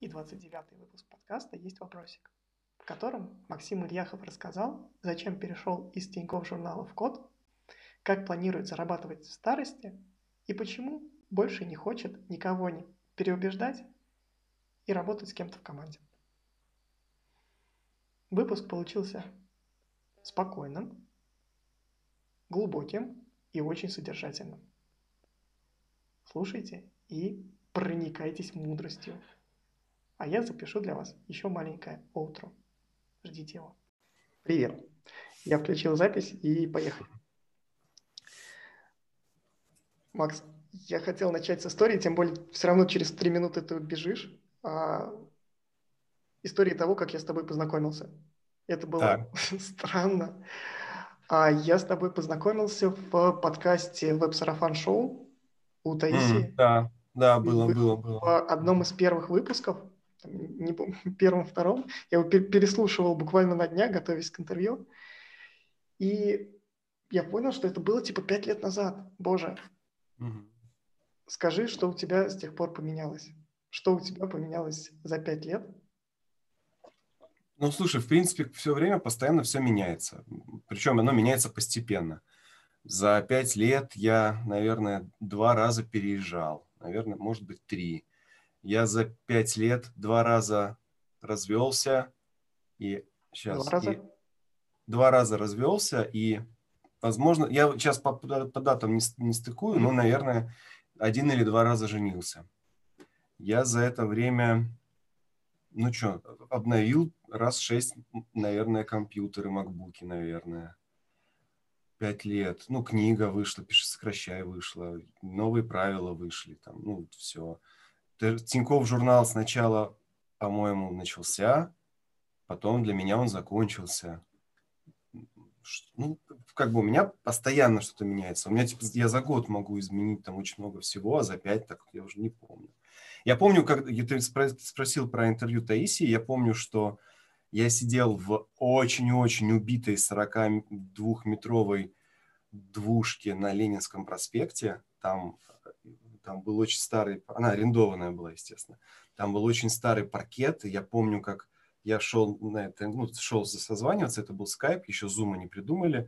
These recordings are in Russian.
и 29 выпуск подкаста «Есть вопросик», в котором Максим Ильяхов рассказал, зачем перешел из Тинькофф журнала в код, как планирует зарабатывать в старости и почему больше не хочет никого не переубеждать и работать с кем-то в команде. Выпуск получился спокойным, глубоким и очень содержательным. Слушайте и проникайтесь мудростью. А я запишу для вас еще маленькое outro. Ждите его. Привет. Я включил запись и поехали. Макс, я хотел начать с истории, тем более все равно через три минуты ты убежишь. А, истории того, как я с тобой познакомился. Это было так. странно. А я с тобой познакомился в подкасте Веб-сарафан шоу у Таисии. Mm, да, да, было, было, было. В одном из первых выпусков, не помню, первом, втором, я его переслушивал буквально на днях, готовясь к интервью. И я понял, что это было типа пять лет назад. Боже. Угу. Скажи, что у тебя с тех пор поменялось? Что у тебя поменялось за пять лет? Ну, слушай, в принципе, все время постоянно все меняется. Причем оно меняется постепенно. За пять лет я, наверное, два раза переезжал. Наверное, может быть, три. Я за пять лет два раза развелся. И сейчас... Два раза? И, два раза развелся. И, возможно, я сейчас по, по, датам не, не стыкую, но, наверное, один или два раза женился. Я за это время ну что, обновил раз шесть, наверное, компьютеры, макбуки, наверное. Пять лет. Ну, книга вышла, пиши, сокращай вышла, новые правила вышли, там, ну, все. Тиньков журнал сначала, по-моему, начался, потом для меня он закончился. Ну, как бы у меня постоянно что-то меняется. У меня, типа, я за год могу изменить там очень много всего, а за пять так я уже не помню. Я помню, как ты спросил про интервью Таисии, я помню, что я сидел в очень-очень убитой 42-метровой двушке на Ленинском проспекте. Там, там был очень старый, она арендованная была, естественно. Там был очень старый паркет, и я помню, как я шел на это, ну, шел созваниваться, это был скайп, еще зума не придумали,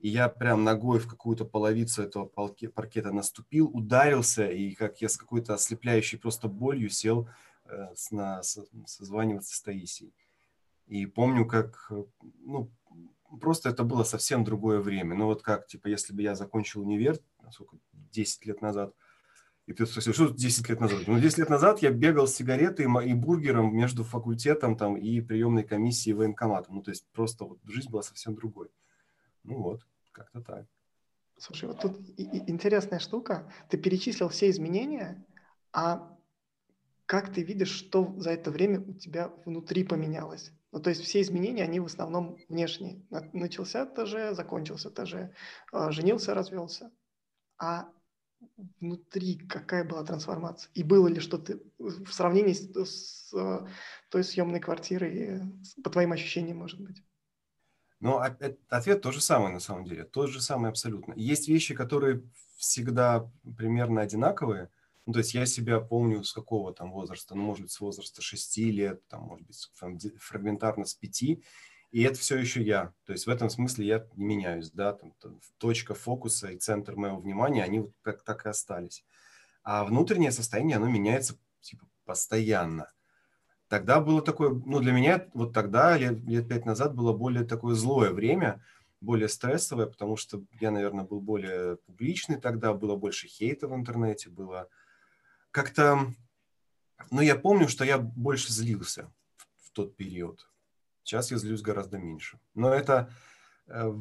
и я прям ногой в какую-то половицу этого паркета наступил, ударился, и как я с какой-то ослепляющей просто болью сел э, на, созваниваться с Таисией. И помню, как, ну, просто это было совсем другое время. Ну, вот как, типа, если бы я закончил универ, сколько, 10 лет назад, и ты спросил, что 10 лет назад? Ну, 10 лет назад я бегал с сигаретой и бургером между факультетом там, и приемной комиссией военкоматом. Ну, то есть просто вот жизнь была совсем другой. Ну вот. Как-то так. Слушай, вот тут интересная штука. Ты перечислил все изменения, а как ты видишь, что за это время у тебя внутри поменялось? Ну, то есть все изменения, они в основном внешние. Начался ТЖ, закончился ТЖ, а, женился, развелся. А внутри какая была трансформация? И было ли что-то в сравнении с, с той съемной квартирой, по твоим ощущениям, может быть? Но ответ тот же самый на самом деле, тот же самый абсолютно. Есть вещи, которые всегда примерно одинаковые. Ну, то есть я себя помню с какого там возраста, ну, может быть, с возраста 6 лет, там, может быть, фрагментарно с 5, и это все еще я. То есть в этом смысле я не меняюсь, да, там, там точка фокуса и центр моего внимания, они вот как так и остались. А внутреннее состояние, оно меняется типа постоянно. Тогда было такое, ну, для меня вот тогда, лет, лет пять назад, было более такое злое время, более стрессовое, потому что я, наверное, был более публичный тогда, было больше хейта в интернете, было как-то... Ну, я помню, что я больше злился в, в тот период. Сейчас я злюсь гораздо меньше. Но это э,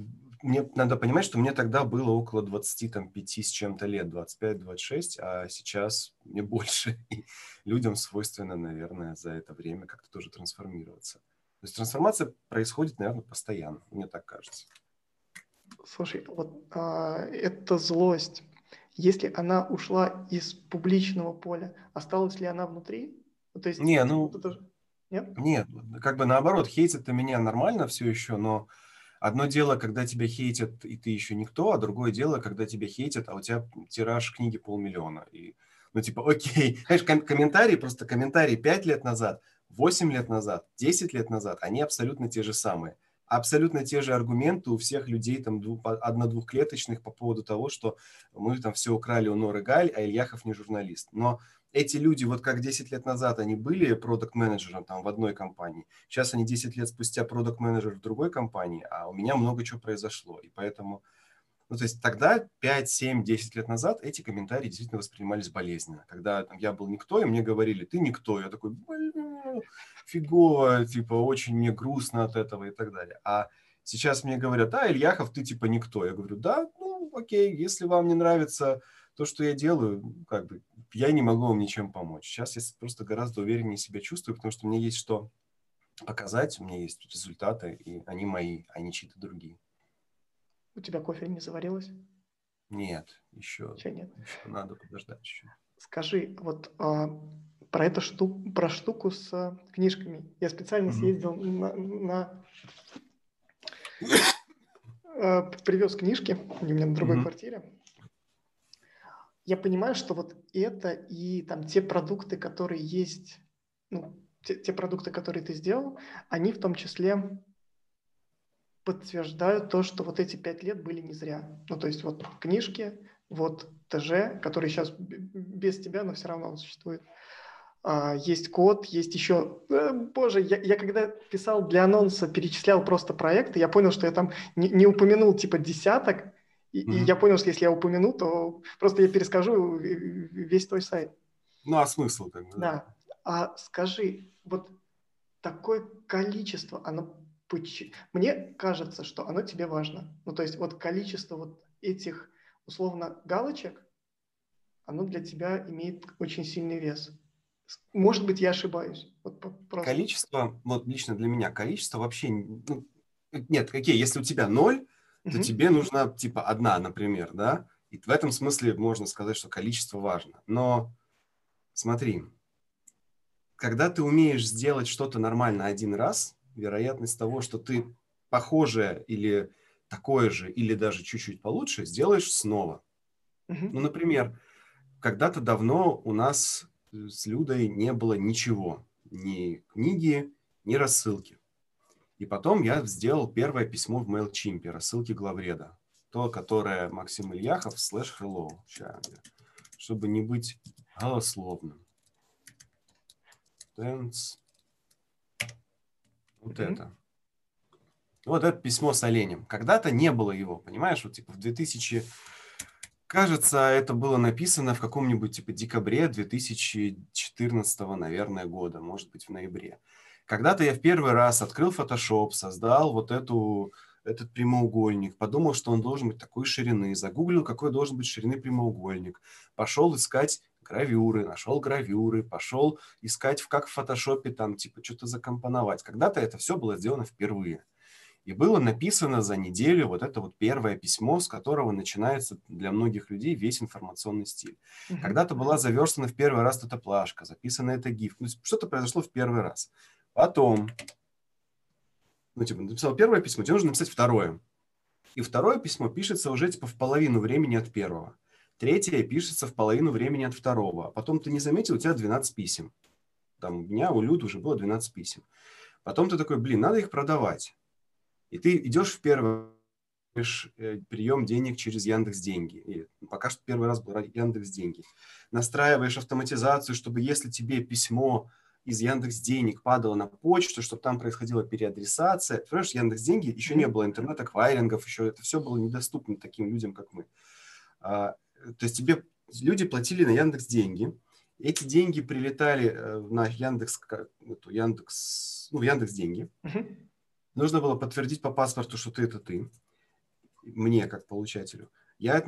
мне надо понимать, что мне тогда было около 25 с чем-то лет, 25-26, а сейчас мне больше. И людям свойственно, наверное, за это время как-то тоже трансформироваться. То есть трансформация происходит, наверное, постоянно, мне так кажется. Слушай, вот а, эта злость, если она ушла из публичного поля, осталась ли она внутри? То есть, Не, ну, это... Нет? Нет, как бы наоборот, хейтит это меня нормально все еще, но Одно дело, когда тебя хейтят, и ты еще никто, а другое дело, когда тебя хейтят, а у тебя тираж книги полмиллиона. И, Ну, типа, окей. Знаешь, ком- комментарии, просто комментарии 5 лет назад, 8 лет назад, 10 лет назад, они абсолютно те же самые. Абсолютно те же аргументы у всех людей там двух, одно-двухклеточных по поводу того, что мы там все украли у Норы Галь, а Ильяхов не журналист. Но эти люди, вот как 10 лет назад они были продукт-менеджером там в одной компании, сейчас они 10 лет спустя продукт-менеджер в другой компании, а у меня много чего произошло. И поэтому, ну, то есть тогда, 5, 7, 10 лет назад эти комментарии действительно воспринимались болезненно. Когда там, я был никто, и мне говорили, ты никто. Я такой, блин, фигово, типа, очень мне грустно от этого и так далее. А сейчас мне говорят, да, Ильяхов, ты типа никто. Я говорю, да, ну, окей, если вам не нравится то, что я делаю, как бы, я не могу вам ничем помочь. Сейчас я просто гораздо увереннее себя чувствую, потому что мне есть что показать, у меня есть результаты, и они мои, а не чьи-то другие. У тебя кофе не заварилось? Нет, еще, еще нет. Еще надо подождать еще. Скажи, вот а, про эту штуку, про штуку с а, книжками. Я специально mm-hmm. съездил на, на а, привез книжки, они у меня на другой mm-hmm. квартире я понимаю, что вот это и там те продукты, которые есть, ну, те, те продукты, которые ты сделал, они в том числе подтверждают то, что вот эти пять лет были не зря. Ну, то есть вот книжки, вот ТЖ, который сейчас без тебя, но все равно он существует. А, есть код, есть еще... Э, боже, я, я когда писал для анонса, перечислял просто проекты, я понял, что я там не, не упомянул типа десяток, и, mm-hmm. и я понял, что если я упомяну, то просто я перескажу весь твой сайт. Ну, а смысл тогда? Да. А скажи, вот такое количество, оно мне кажется, что оно тебе важно. Ну, то есть вот количество вот этих условно галочек, оно для тебя имеет очень сильный вес. Может быть, я ошибаюсь. Вот просто. Количество, вот лично для меня, количество вообще... Ну, нет, какие? Если у тебя ноль, то mm-hmm. тебе нужна типа одна, например, да? И в этом смысле можно сказать, что количество важно. Но смотри, когда ты умеешь сделать что-то нормально один раз, вероятность того, что ты похожее или такое же, или даже чуть-чуть получше, сделаешь снова. Mm-hmm. Ну, например, когда-то давно у нас с Людой не было ничего. Ни книги, ни рассылки. И потом я сделал первое письмо в MailChimp, рассылки главреда. То, которое Максим Ильяхов, слэш hello, чтобы не быть голословным. Dance. Вот mm-hmm. это. Вот это письмо с оленем. Когда-то не было его, понимаешь? Вот типа в 2000... Кажется, это было написано в каком-нибудь типа декабре 2014, наверное, года, может быть, в ноябре. Когда-то я в первый раз открыл Photoshop, создал вот эту, этот прямоугольник, подумал, что он должен быть такой ширины, загуглил, какой должен быть ширины прямоугольник, пошел искать гравюры, нашел гравюры, пошел искать, как в фотошопе там, типа, что-то закомпоновать. Когда-то это все было сделано впервые. И было написано за неделю вот это вот первое письмо, с которого начинается для многих людей весь информационный стиль. Mm-hmm. Когда-то была заверстана в первый раз эта плашка, записано это гиф. Ну, что-то произошло в первый раз. Потом, ну, типа, написал первое письмо, тебе нужно написать второе. И второе письмо пишется уже, типа, в половину времени от первого. Третье пишется в половину времени от второго. А потом ты не заметил, у тебя 12 писем. Там у меня, у Люд уже было 12 писем. Потом ты такой, блин, надо их продавать. И ты идешь в первый э, прием денег через Яндекс Деньги. И пока что первый раз был Яндекс Деньги. Настраиваешь автоматизацию, чтобы если тебе письмо из Яндекс Денег падало на почту, чтобы там происходила переадресация. Понимаешь, Яндекс Деньги еще не было интернет-аквайрингов, еще это все было недоступно таким людям, как мы. А, то есть тебе люди платили на Яндекс Деньги, эти деньги прилетали э, на Яндекс, эту Яндекс, ну, Яндекс Деньги. Uh-huh. Нужно было подтвердить по паспорту, что ты это ты, мне как получателю. Я.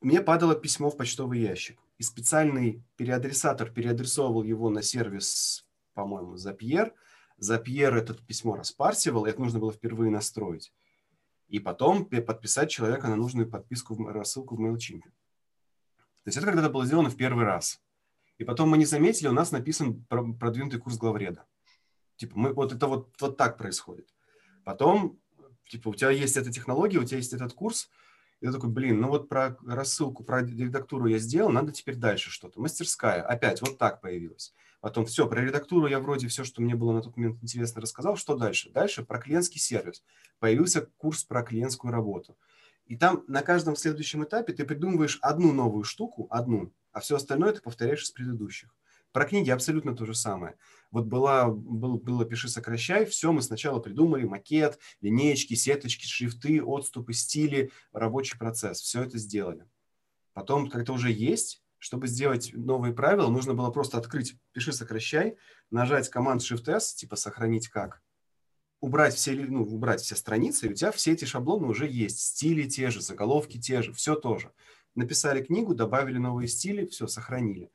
Мне падало письмо в почтовый ящик и специальный переадресатор переадресовывал его на сервис, по-моему, Zapier. Zapier это письмо распарсивал, и это нужно было впервые настроить. И потом подписать человека на нужную подписку, в рассылку в MailChimp. То есть это когда-то было сделано в первый раз. И потом мы не заметили, у нас написан продвинутый курс главреда. Типа, мы, вот это вот, вот так происходит. Потом, типа, у тебя есть эта технология, у тебя есть этот курс, я такой, блин, ну вот про рассылку, про редактуру я сделал, надо теперь дальше что-то. Мастерская, опять вот так появилась. Потом все, про редактуру я вроде все, что мне было на тот момент интересно, рассказал. Что дальше? Дальше про клиентский сервис. Появился курс про клиентскую работу. И там на каждом следующем этапе ты придумываешь одну новую штуку, одну, а все остальное ты повторяешь из предыдущих. Про книги абсолютно то же самое. Вот была, был, было «Пиши, сокращай», все мы сначала придумали, макет, линеечки, сеточки, шрифты, отступы, стили, рабочий процесс. Все это сделали. Потом, как это уже есть, чтобы сделать новые правила, нужно было просто открыть «Пиши, сокращай», нажать команд Shift-S, типа «Сохранить как», убрать все, ну, убрать все страницы, и у тебя все эти шаблоны уже есть. Стили те же, заголовки те же, все тоже. Написали книгу, добавили новые стили, все, сохранили.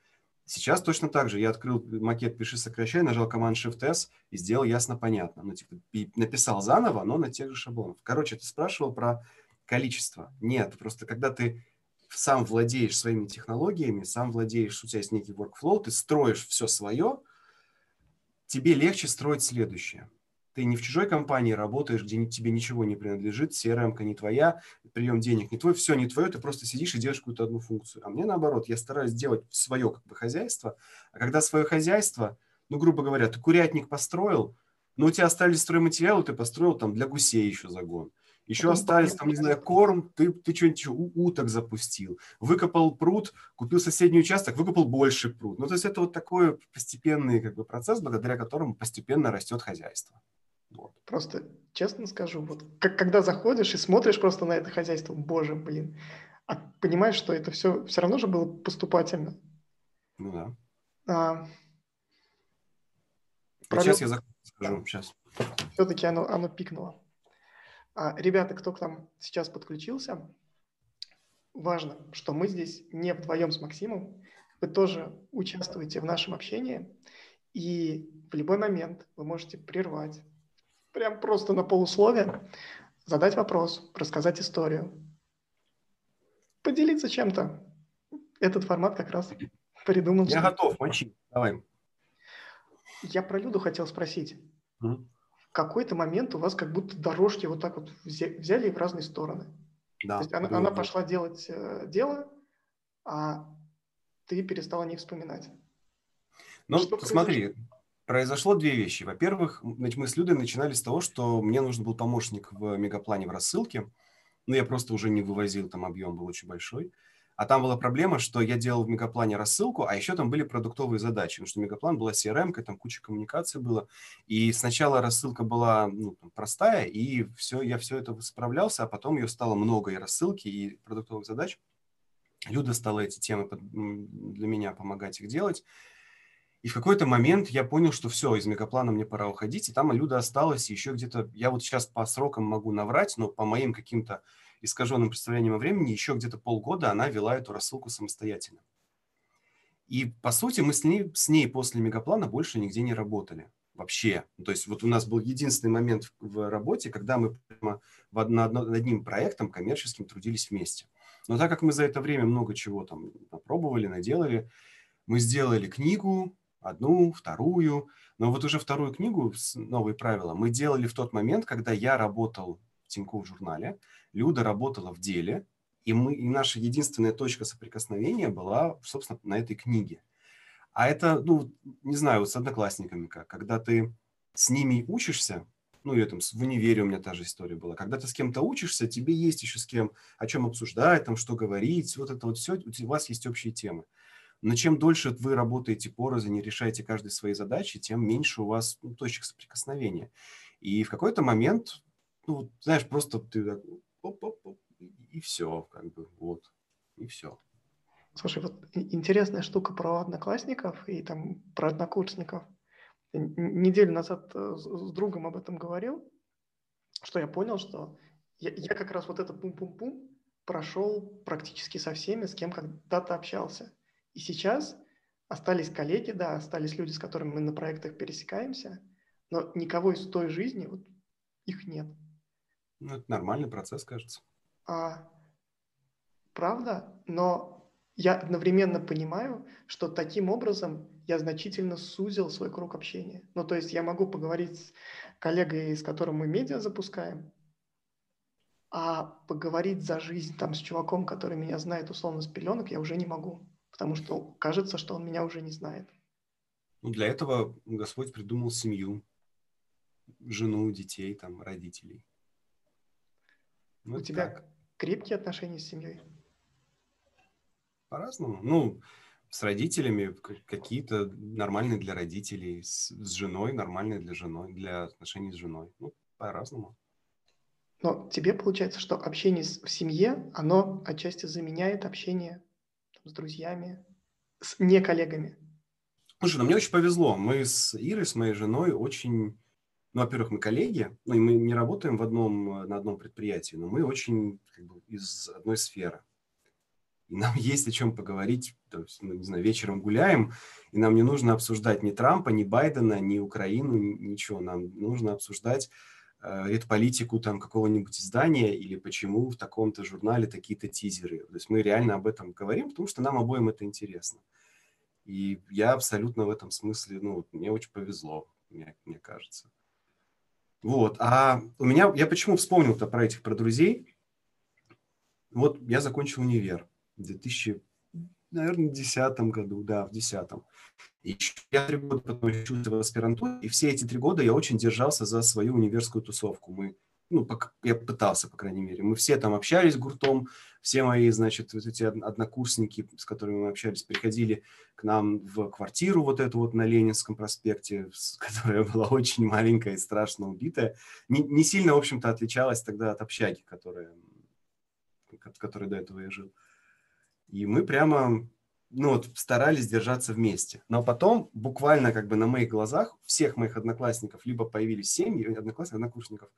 Сейчас точно так же. Я открыл макет «Пиши, сокращай», нажал команд Shift-S и сделал ясно-понятно. Ну, типа, написал заново, но на тех же шаблонах. Короче, ты спрашивал про количество. Нет, просто когда ты сам владеешь своими технологиями, сам владеешь, у тебя есть некий workflow, ты строишь все свое, тебе легче строить следующее – ты не в чужой компании работаешь, где тебе ничего не принадлежит, CRM-ка не твоя, прием денег не твой, все не твое, ты просто сидишь и делаешь какую-то одну функцию. А мне наоборот, я стараюсь делать свое как бы хозяйство, а когда свое хозяйство, ну, грубо говоря, ты курятник построил, но у тебя остались стройматериалы, ты построил там для гусей еще загон. Еще Потом остались, там, не знаю, корм, ты, ты что-нибудь уток запустил. Выкопал пруд, купил соседний участок, выкопал больше пруд. Ну, то есть это вот такой постепенный как бы, процесс, благодаря которому постепенно растет хозяйство. Вот. Просто честно скажу, вот как, когда заходишь и смотришь просто на это хозяйство, боже, блин, а понимаешь, что это все все равно же было поступательно. Ну да. А. Сейчас я скажу, сейчас. Все-таки оно, оно пикнуло. А, ребята, кто к нам сейчас подключился, важно, что мы здесь не вдвоем с Максимом, вы тоже участвуете в нашем общении, и в любой момент вы можете прервать, прям просто на полусловие, задать вопрос, рассказать историю, поделиться чем-то. Этот формат как раз придуман. Я готов, мочи, давай. Я про Люду хотел спросить. Mm. В какой-то момент у вас как будто дорожки вот так вот взяли в разные стороны. Да, То есть она, она пошла делать э, дело, а ты перестал о ней вспоминать. Ну, Что смотри, произошло? Произошло две вещи. Во-первых, мы с Людой начинали с того, что мне нужен был помощник в мегаплане в рассылке. Ну, я просто уже не вывозил, там объем был очень большой. А там была проблема, что я делал в мегаплане рассылку, а еще там были продуктовые задачи. Потому что мегаплан была CRM, там куча коммуникаций было. И сначала рассылка была ну, простая, и все, я все это справлялся, а потом ее стало много и рассылки, и продуктовых задач. Люда стала эти темы для меня помогать их делать. И в какой-то момент я понял, что все, из мегаплана мне пора уходить, и там Люда осталась еще где-то, я вот сейчас по срокам могу наврать, но по моим каким-то искаженным представлением о времени еще где-то полгода она вела эту рассылку самостоятельно. И, по сути, мы с ней, с ней после мегаплана больше нигде не работали. Вообще. То есть вот у нас был единственный момент в работе, когда мы прямо над одним проектом коммерческим трудились вместе. Но так как мы за это время много чего там попробовали, наделали, мы сделали книгу, одну, вторую. Но вот уже вторую книгу «Новые правила» мы делали в тот момент, когда я работал в Тинькофф журнале, Люда работала в деле, и, мы, и наша единственная точка соприкосновения была, собственно, на этой книге. А это, ну, не знаю, вот с одноклассниками как, когда ты с ними учишься, ну, я там в универе у меня та же история была. Когда ты с кем-то учишься, тебе есть еще с кем, о чем обсуждать, там, что говорить, вот это вот все, у вас есть общие темы. Но чем дольше вы работаете порознь и решаете каждый свои задачи, тем меньше у вас ну, точек соприкосновения. И в какой-то момент, ну, знаешь, просто ты так, и все, как бы, вот, и все. Слушай, вот интересная штука про одноклассников и там про однокурсников. Неделю назад э, с другом об этом говорил, что я понял, что я, я как раз вот это пум-пум-пум прошел практически со всеми, с кем когда-то общался. И сейчас остались коллеги, да, остались люди, с которыми мы на проектах пересекаемся, но никого из той жизни, вот их нет. Ну, это нормальный процесс, кажется. А, правда, но я одновременно понимаю, что таким образом я значительно сузил свой круг общения. Ну, то есть я могу поговорить с коллегой, с которым мы медиа запускаем, А поговорить за жизнь там с чуваком, который меня знает условно с пеленок, я уже не могу, потому что кажется, что он меня уже не знает. Ну, для этого Господь придумал семью, жену, детей, там, родителей. Ну, У тебя так. крепкие отношения с семьей? По-разному. Ну, с родителями какие-то нормальные для родителей, с, с женой нормальные для женой, для отношений с женой. Ну, по-разному. Но тебе получается, что общение в семье, оно отчасти заменяет общение с друзьями, с не коллегами. Слушай, ну мне очень повезло. Мы с Ирой, с моей женой, очень... Ну, во-первых, мы коллеги, ну, и мы не работаем в одном, на одном предприятии, но мы очень как бы, из одной сферы. И нам есть о чем поговорить, то есть, мы, не знаю, вечером гуляем, и нам не нужно обсуждать ни Трампа, ни Байдена, ни Украину, ничего. Нам нужно обсуждать редполитику там какого-нибудь издания или почему в таком-то журнале такие-то тизеры. То есть мы реально об этом говорим, потому что нам обоим это интересно. И я абсолютно в этом смысле, ну, мне очень повезло, мне, мне кажется. Вот. А у меня, я почему вспомнил-то про этих, про друзей? Вот я закончил универ в 2000, наверное, в 2010 году, да, в 2010. И я три года потом учился в аспирантуре, и все эти три года я очень держался за свою универскую тусовку. Мы ну, я пытался, по крайней мере. Мы все там общались гуртом, все мои, значит, вот эти однокурсники, с которыми мы общались, приходили к нам в квартиру вот эту вот на Ленинском проспекте, которая была очень маленькая и страшно убитая. Не, не сильно, в общем-то, отличалась тогда от общаги, которая, от которой до этого я жил. И мы прямо ну, вот, старались держаться вместе. Но потом, буквально как бы на моих глазах, всех моих одноклассников либо появились семьи, одноклассников, однокурсников,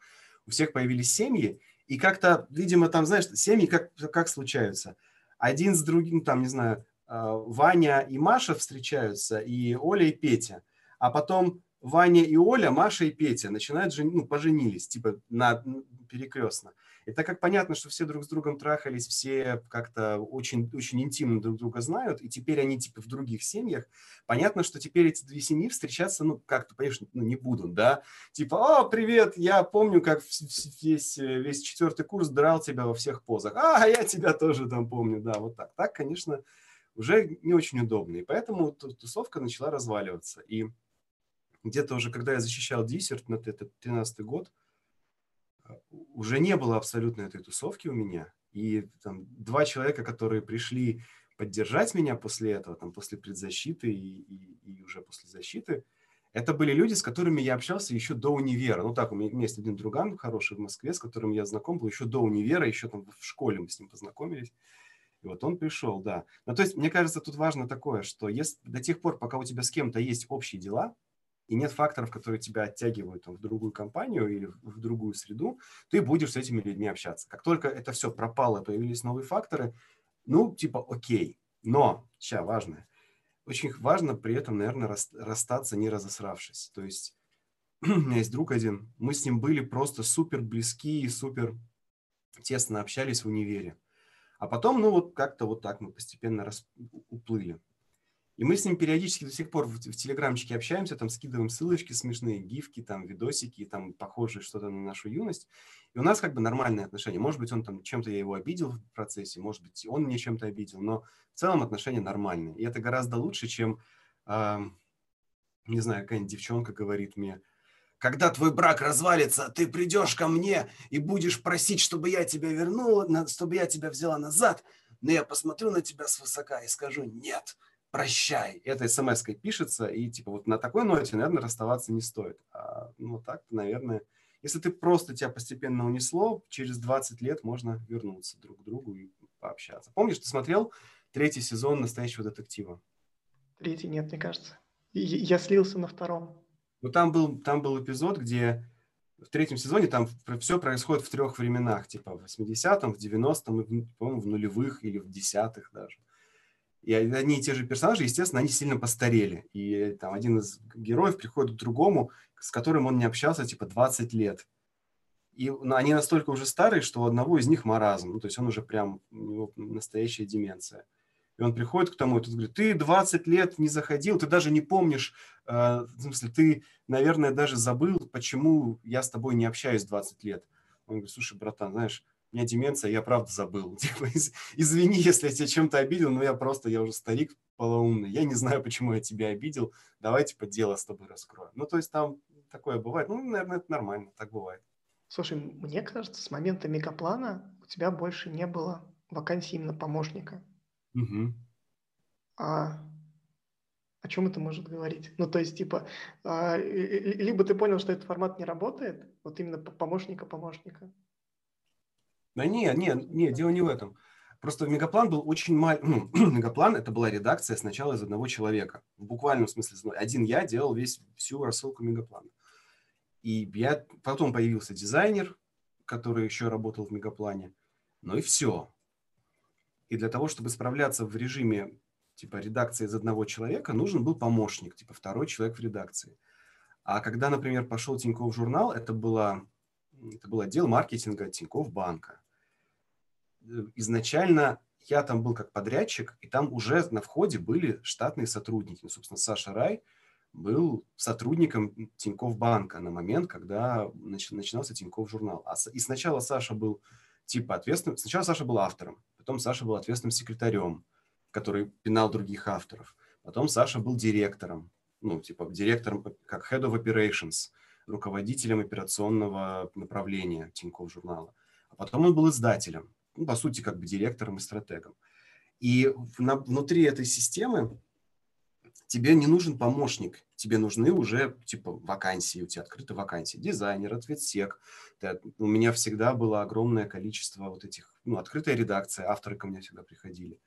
у всех появились семьи, и как-то, видимо, там, знаешь, семьи как, как случаются. Один с другим, там, не знаю, а, Ваня и Маша встречаются, и Оля и Петя. А потом Ваня и Оля, Маша и Петя начинают, жен... ну, поженились, типа, на перекрестно. И так как понятно, что все друг с другом трахались, все как-то очень, очень интимно друг друга знают, и теперь они типа в других семьях, понятно, что теперь эти две семьи встречаться, ну, как-то, конечно, ну, не будут, да? Типа, о, привет, я помню, как весь, весь четвертый курс драл тебя во всех позах. А, я тебя тоже там помню, да, вот так. Так, конечно, уже не очень удобно. И поэтому тусовка начала разваливаться. И где-то уже, когда я защищал диссерт на этот 13 год, уже не было абсолютно этой тусовки у меня. И там два человека, которые пришли поддержать меня после этого, там, после предзащиты и, и, и уже после защиты, это были люди, с которыми я общался еще до универа. Ну так, у меня, у меня есть один друган хороший в Москве, с которым я знаком был еще до универа, еще там в школе мы с ним познакомились. И вот он пришел, да. Ну, то есть, мне кажется, тут важно такое, что если до тех пор, пока у тебя с кем-то есть общие дела, и нет факторов, которые тебя оттягивают в другую компанию или в другую среду, ты будешь с этими людьми общаться. Как только это все пропало, появились новые факторы, ну, типа, окей. Но, сейчас важное, очень важно при этом, наверное, расстаться, не разосравшись. То есть у меня есть друг один, мы с ним были просто супер близки и супер тесно общались в универе. А потом, ну, вот как-то вот так мы постепенно рас... уплыли. И мы с ним периодически до сих пор в, в телеграмчике общаемся, там скидываем ссылочки смешные, гифки, там видосики, там похожие что-то на нашу юность. И у нас как бы нормальные отношения. Может быть, он там чем-то я его обидел в процессе, может быть, он мне чем-то обидел, но в целом отношения нормальные. И это гораздо лучше, чем, э, не знаю, какая-нибудь девчонка говорит мне, когда твой брак развалится, ты придешь ко мне и будешь просить, чтобы я тебя вернула, чтобы я тебя взяла назад, но я посмотрю на тебя свысока и скажу «нет», прощай. Это смс пишется, и типа вот на такой ноте, наверное, расставаться не стоит. А, ну, так, наверное, если ты просто тебя постепенно унесло, через 20 лет можно вернуться друг к другу и пообщаться. Помнишь, ты смотрел третий сезон «Настоящего детектива»? Третий нет, мне кажется. Я слился на втором. Ну, там был, там был эпизод, где в третьем сезоне там все происходит в трех временах, типа в 80-м, в 90-м и, по-моему, в нулевых или в десятых даже. И одни и те же персонажи, естественно, они сильно постарели. И там один из героев приходит к другому, с которым он не общался типа 20 лет. И ну, они настолько уже старые, что у одного из них маразм. Ну, то есть он уже прям, у него настоящая деменция. И он приходит к тому, и тут говорит, ты 20 лет не заходил, ты даже не помнишь, э, в смысле, ты, наверное, даже забыл, почему я с тобой не общаюсь 20 лет. Он говорит, слушай, братан, знаешь, у меня деменция, я правда забыл. Типа, из, извини, если я тебя чем-то обидел, но я просто, я уже старик полоумный, я не знаю, почему я тебя обидел, давай, типа, дело с тобой раскрою. Ну, то есть там такое бывает. Ну, наверное, это нормально, так бывает. Слушай, мне кажется, с момента мегаплана у тебя больше не было вакансий именно помощника. Угу. А о чем это может говорить? Ну, то есть, типа, а, либо ты понял, что этот формат не работает, вот именно помощника-помощника. Да нет, нет, нет, дело не в этом. Просто Мегаплан был очень маленький. Ну, Мегаплан это была редакция сначала из одного человека. В буквальном смысле. Один я делал весь, всю рассылку Мегаплана. И я, потом появился дизайнер, который еще работал в Мегаплане. Ну и все. И для того, чтобы справляться в режиме типа редакции из одного человека, нужен был помощник, типа второй человек в редакции. А когда, например, пошел Тинькофф журнал, это, было, это был отдел маркетинга Тинькофф банка. Э, изначально я там был как подрядчик, и там уже на входе были штатные сотрудники. Ну, собственно, Саша Рай был сотрудником Тинькофф банка на момент, когда начинался Тинькофф журнал. А и сначала Саша был типа ответственным, сначала Саша был автором, потом Саша был ответственным секретарем, который пинал других авторов. Потом Саша был директором, ну, типа директором, как Head of Operations, руководителем операционного направления Тинькофф журнала. А потом он был издателем, ну, по сути, как бы директором и стратегом. И на, внутри этой системы тебе не нужен помощник, тебе нужны уже типа вакансии, у тебя открыты вакансии, дизайнер, ответсек. Ты, у меня всегда было огромное количество вот этих, ну, открытая редакция, авторы ко мне всегда приходили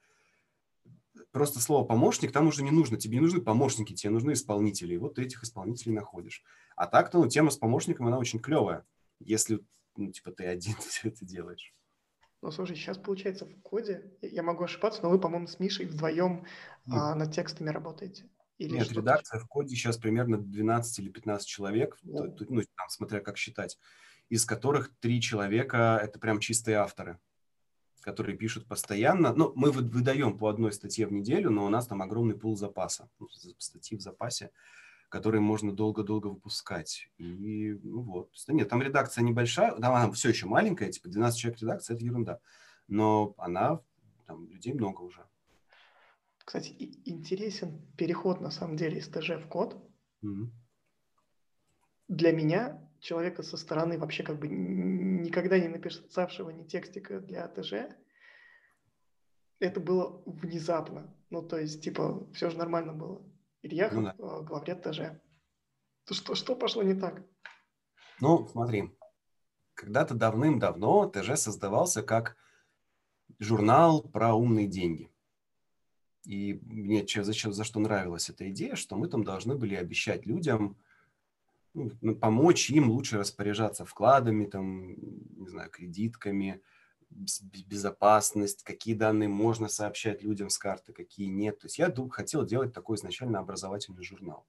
просто слово помощник там уже не нужно. Тебе не нужны помощники, тебе нужны исполнители. И вот ты этих исполнителей находишь. А так-то, ну, тема с помощником, она очень клевая, если, ну, типа, ты один все это делаешь. Ну, слушай, сейчас получается в коде, я могу ошибаться, но вы, по-моему, с Мишей вдвоем а, над текстами работаете. Или Нет, редакция в коде сейчас примерно 12 или 15 человек, ну, там, смотря как считать, из которых три человека – это прям чистые авторы которые пишут постоянно. Ну, мы выдаем по одной статье в неделю, но у нас там огромный пул запаса, ну, статьи в запасе, которые можно долго-долго выпускать. И ну вот. Нет, там редакция небольшая, там она все еще маленькая, типа 12 человек редакция, это ерунда. Но она, там людей много уже. Кстати, интересен переход на самом деле из ТЖ в код. Mm-hmm. Для меня человека со стороны вообще как бы никогда не написавшего ни текстика для ТЖ, это было внезапно. Ну, то есть, типа, все же нормально было. Ильяхов, ну, да. Э, главред ТЖ. Что, что пошло не так? Ну, смотри, когда-то давным-давно ТЖ создавался как журнал про умные деньги. И мне за, за что нравилась эта идея, что мы там должны были обещать людям ну, помочь им лучше распоряжаться вкладами, там, не знаю, кредитками, безопасность, какие данные можно сообщать людям с карты, какие нет. То есть я хотел делать такой изначально образовательный журнал.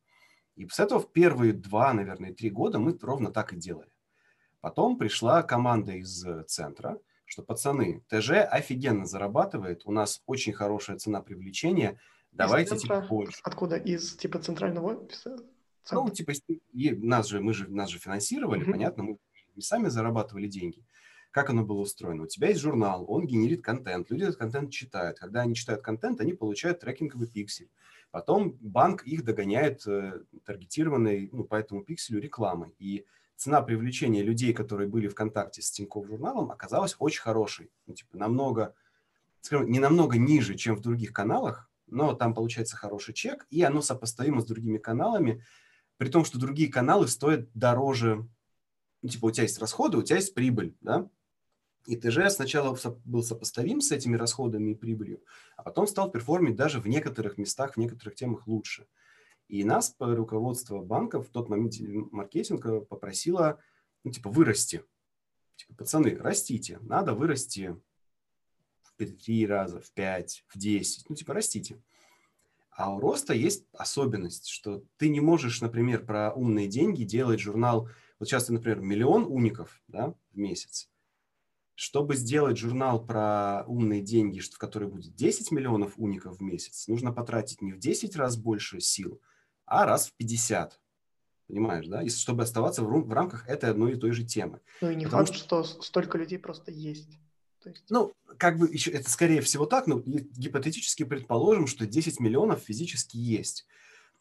И с этого в первые два, наверное, три года мы ровно так и делали. Потом пришла команда из центра, что, пацаны, ТЖ офигенно зарабатывает, у нас очень хорошая цена привлечения, давайте типа больше. Откуда? Из типа центрального офиса? Ну, типа, нас же, мы же, нас же финансировали, mm-hmm. понятно, мы не сами зарабатывали деньги. Как оно было устроено? У тебя есть журнал, он генерит контент, люди этот контент читают. Когда они читают контент, они получают трекинговый пиксель. Потом банк их догоняет э, таргетированной ну, по этому пикселю рекламой. И цена привлечения людей, которые были в контакте с Тинькофф журналом, оказалась очень хорошей. Ну, типа, намного, скажем, не намного ниже, чем в других каналах, но там получается хороший чек, и оно сопоставимо с другими каналами, при том, что другие каналы стоят дороже. Ну, типа у тебя есть расходы, у тебя есть прибыль, да? И ТЖ сначала был сопоставим с этими расходами и прибылью, а потом стал перформить даже в некоторых местах, в некоторых темах лучше. И нас руководство банка в тот момент маркетинга попросило, ну, типа, вырасти. Типа, пацаны, растите, надо вырасти в три раза, в пять, в десять, ну, типа, растите. А у роста есть особенность, что ты не можешь, например, про умные деньги делать журнал. Вот сейчас, например, миллион уников да, в месяц. Чтобы сделать журнал про умные деньги, в который будет 10 миллионов уников в месяц, нужно потратить не в 10 раз больше сил, а раз в 50. Понимаешь, да? И чтобы оставаться в, в рамках этой одной и той же темы. Ну и не Потому факт, что... что столько людей просто есть. есть... Ну, как бы еще, это скорее всего так, но гипотетически предположим, что 10 миллионов физически есть.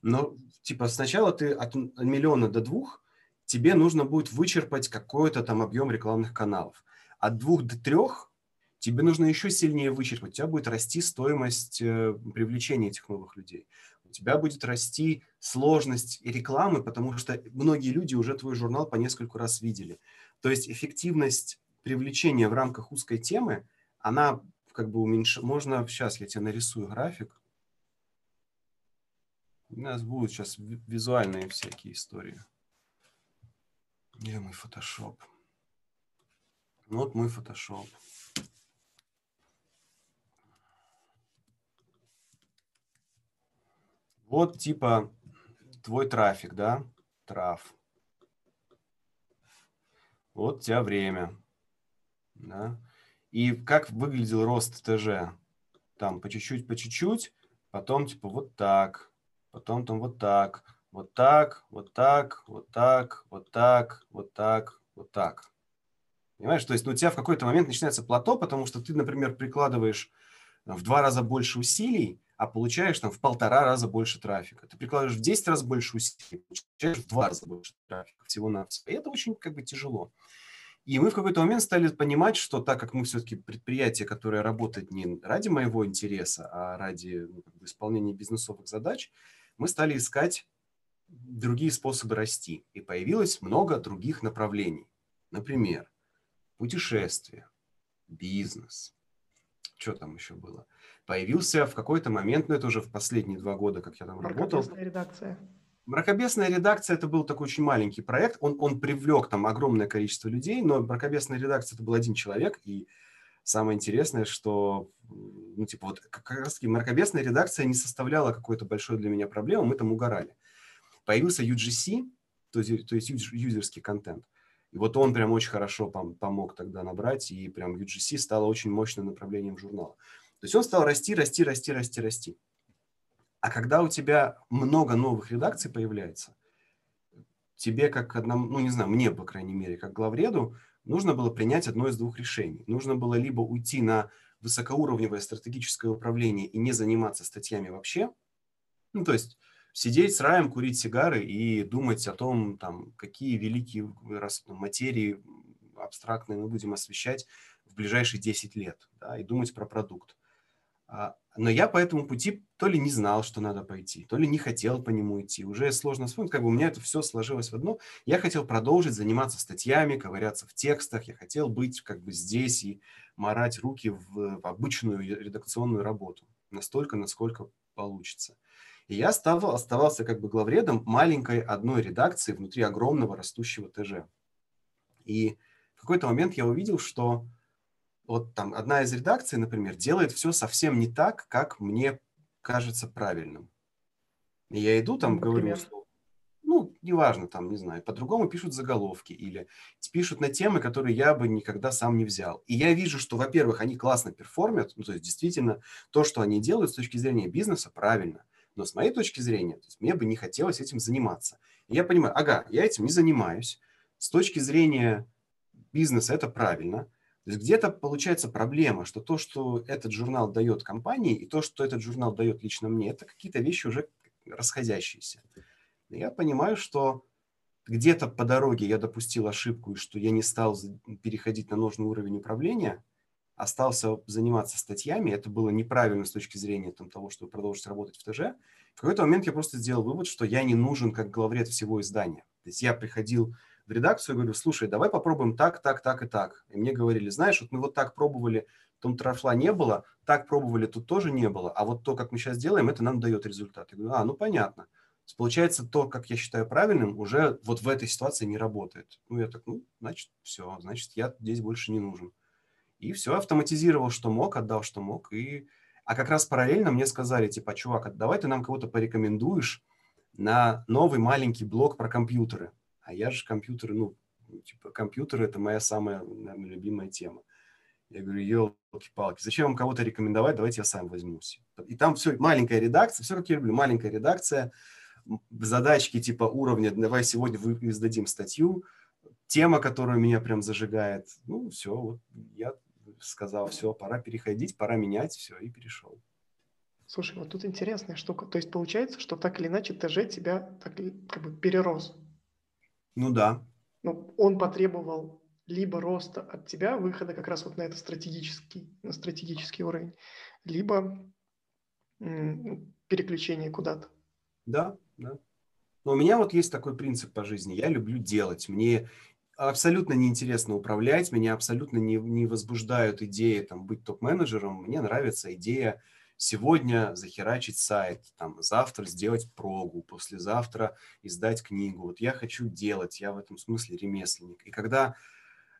Но, типа, сначала ты от миллиона до двух, тебе нужно будет вычерпать какой-то там объем рекламных каналов. От двух до трех тебе нужно еще сильнее вычерпать. У тебя будет расти стоимость э, привлечения этих новых людей. У тебя будет расти сложность рекламы, потому что многие люди уже твой журнал по нескольку раз видели. То есть эффективность привлечения в рамках узкой темы, она как бы уменьшает. Можно, сейчас я тебе нарисую график. У нас будут сейчас визуальные всякие истории. Где мой фотошоп? Вот мой фотошоп. Вот типа твой трафик, да? Траф. Вот у тебя время. Да? И как выглядел рост ТЖ? Там по чуть-чуть, по чуть-чуть, потом типа вот так, потом там вот так, вот так, вот так, вот так, вот так, вот так, вот так. Понимаешь, то есть ну, у тебя в какой-то момент начинается плато, потому что ты, например, прикладываешь в два раза больше усилий, а получаешь там в полтора раза больше трафика. Ты прикладываешь в 10 раз больше усилий, получаешь в два раза больше трафика всего на все. И это очень как бы тяжело. И мы в какой-то момент стали понимать, что так как мы все-таки предприятие, которое работает не ради моего интереса, а ради ну, как бы, исполнения бизнесовых задач, мы стали искать другие способы расти. И появилось много других направлений. Например, путешествия, бизнес. Что там еще было? Появился в какой-то момент, ну это уже в последние два года, как я там работал. редакция. Мракобесная редакция это был такой очень маленький проект. Он, он привлек там огромное количество людей, но мракобесная редакция это был один человек. И самое интересное, что ну, типа, вот как раз таки мракобесная редакция не составляла какой-то большой для меня проблемы, мы там угорали. Появился UGC, то есть, то есть юзерский контент. И вот он прям очень хорошо пом- помог тогда набрать, и прям UGC стало очень мощным направлением журнала. То есть он стал расти, расти, расти, расти, расти. А когда у тебя много новых редакций появляется, тебе как одному, ну не знаю, мне, по крайней мере, как главреду, нужно было принять одно из двух решений. Нужно было либо уйти на высокоуровневое стратегическое управление и не заниматься статьями вообще, ну то есть сидеть с раем, курить сигары и думать о том, там, какие великие материи абстрактные мы будем освещать в ближайшие 10 лет, да, и думать про продукт. А, но я по этому пути то ли не знал, что надо пойти, то ли не хотел по нему идти. Уже сложно вспомнить, как бы у меня это все сложилось в одно. Я хотел продолжить заниматься статьями, ковыряться в текстах. Я хотел быть как бы здесь и морать руки в, в обычную редакционную работу. Настолько, насколько получится. И я стал, оставался как бы главредом маленькой одной редакции внутри огромного растущего ТЖ. И в какой-то момент я увидел, что вот там одна из редакций, например, делает все совсем не так, как мне кажется правильным. И я иду там, например? говорю, что, ну, неважно, там, не знаю, по-другому пишут заголовки или пишут на темы, которые я бы никогда сам не взял. И я вижу, что, во-первых, они классно перформят, ну, то есть действительно то, что они делают с точки зрения бизнеса, правильно. Но с моей точки зрения, то есть мне бы не хотелось этим заниматься. И я понимаю, ага, я этим не занимаюсь. С точки зрения бизнеса это правильно – то есть где-то получается проблема, что то, что этот журнал дает компании, и то, что этот журнал дает лично мне, это какие-то вещи уже расходящиеся. И я понимаю, что где-то по дороге я допустил ошибку, и что я не стал переходить на нужный уровень управления, остался заниматься статьями, это было неправильно с точки зрения там, того, чтобы продолжить работать в ТЖ. В какой-то момент я просто сделал вывод, что я не нужен как главред всего издания. То есть я приходил в редакцию и говорю, слушай, давай попробуем так, так, так и так. И мне говорили, знаешь, вот мы вот так пробовали, том трафла не было, так пробовали, тут тоже не было, а вот то, как мы сейчас делаем, это нам дает результат. Я говорю, а, ну понятно. Получается, то, как я считаю правильным, уже вот в этой ситуации не работает. Ну, я так, ну, значит, все, значит, я здесь больше не нужен. И все, автоматизировал, что мог, отдал, что мог. И... А как раз параллельно мне сказали, типа, чувак, а давай ты нам кого-то порекомендуешь на новый маленький блог про компьютеры. А я же компьютеры, ну, типа, компьютеры – это моя самая, наверное, любимая тема. Я говорю, елки-палки, зачем вам кого-то рекомендовать, давайте я сам возьмусь. И там все, маленькая редакция, все как я люблю, маленькая редакция, задачки типа уровня, давай сегодня вы издадим статью, тема, которая меня прям зажигает. Ну, все, вот я сказал, все, пора переходить, пора менять, все, и перешел. Слушай, вот тут интересная штука. То есть получается, что так или иначе ТЖ тебя так, как бы перерос. Ну да. Ну, он потребовал либо роста от тебя, выхода как раз вот на этот стратегический, на стратегический уровень, либо м, переключение куда-то. Да, да. Но у меня вот есть такой принцип по жизни. Я люблю делать. Мне абсолютно неинтересно управлять, меня абсолютно не, не возбуждают идеи там, быть топ-менеджером. Мне нравится идея сегодня захерачить сайт, там, завтра сделать прогу, послезавтра издать книгу. Вот я хочу делать, я в этом смысле ремесленник. И когда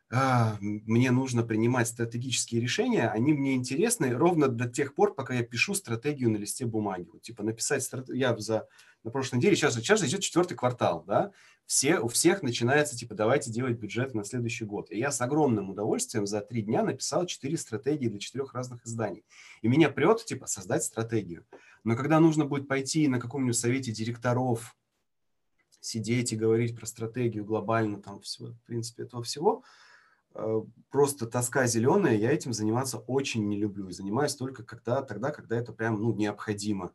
мне нужно принимать стратегические решения, они мне интересны ровно до тех пор, пока я пишу стратегию на листе бумаги. Вот, типа написать стратегию, я за, на прошлой неделе, сейчас, сейчас идет четвертый квартал, да, все, у всех начинается, типа, давайте делать бюджет на следующий год. И я с огромным удовольствием за три дня написал четыре стратегии для четырех разных изданий. И меня прет, типа, создать стратегию. Но когда нужно будет пойти на каком-нибудь совете директоров, сидеть и говорить про стратегию глобально, там, все, в принципе, этого всего, просто тоска зеленая, я этим заниматься очень не люблю. И занимаюсь только когда, тогда, когда это прям, ну, необходимо.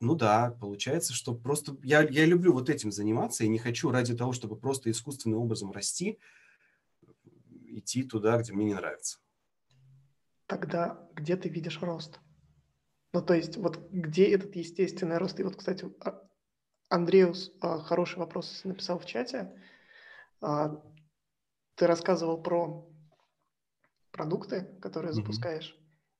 Ну да, получается, что просто я, я люблю вот этим заниматься и не хочу ради того, чтобы просто искусственным образом расти, идти туда, где мне не нравится. Тогда где ты видишь рост? Ну, то есть, вот где этот естественный рост? И вот, кстати, а, Андреус а, хороший вопрос написал в чате. Ты рассказывал про продукты, которые mm-hmm. запускаешь.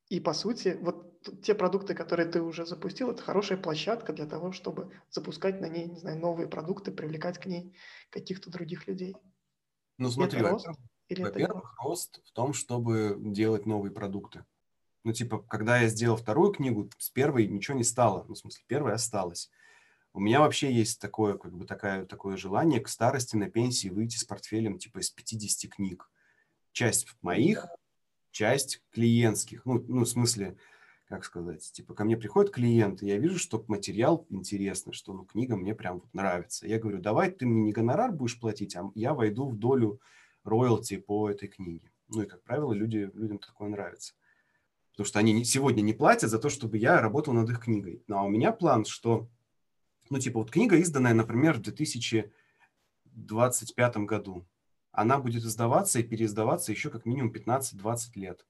И по сути, вот те продукты, которые ты уже запустил, это хорошая площадка для того, чтобы запускать на ней, не знаю, новые продукты, привлекать к ней каких-то других людей. Ну смотри, это рост, во-первых, рост в том, чтобы делать новые продукты. Ну, типа, когда я сделал вторую книгу, с первой ничего не стало. Ну, в смысле, первая осталась. У меня вообще есть такое, как бы, такая, такое желание к старости на пенсии выйти с портфелем, типа, из 50 книг. Часть моих, часть клиентских. Ну, ну в смысле, как сказать, типа ко мне приходит клиент, и я вижу, что материал интересный, что ну, книга мне прям вот нравится. Я говорю, давай ты мне не гонорар будешь платить, а я войду в долю роялти по этой книге. Ну и, как правило, люди, людям такое нравится. Потому что они сегодня не платят за то, чтобы я работал над их книгой. Ну а у меня план, что, ну типа вот книга, изданная, например, в 2025 году, она будет издаваться и переиздаваться еще как минимум 15-20 лет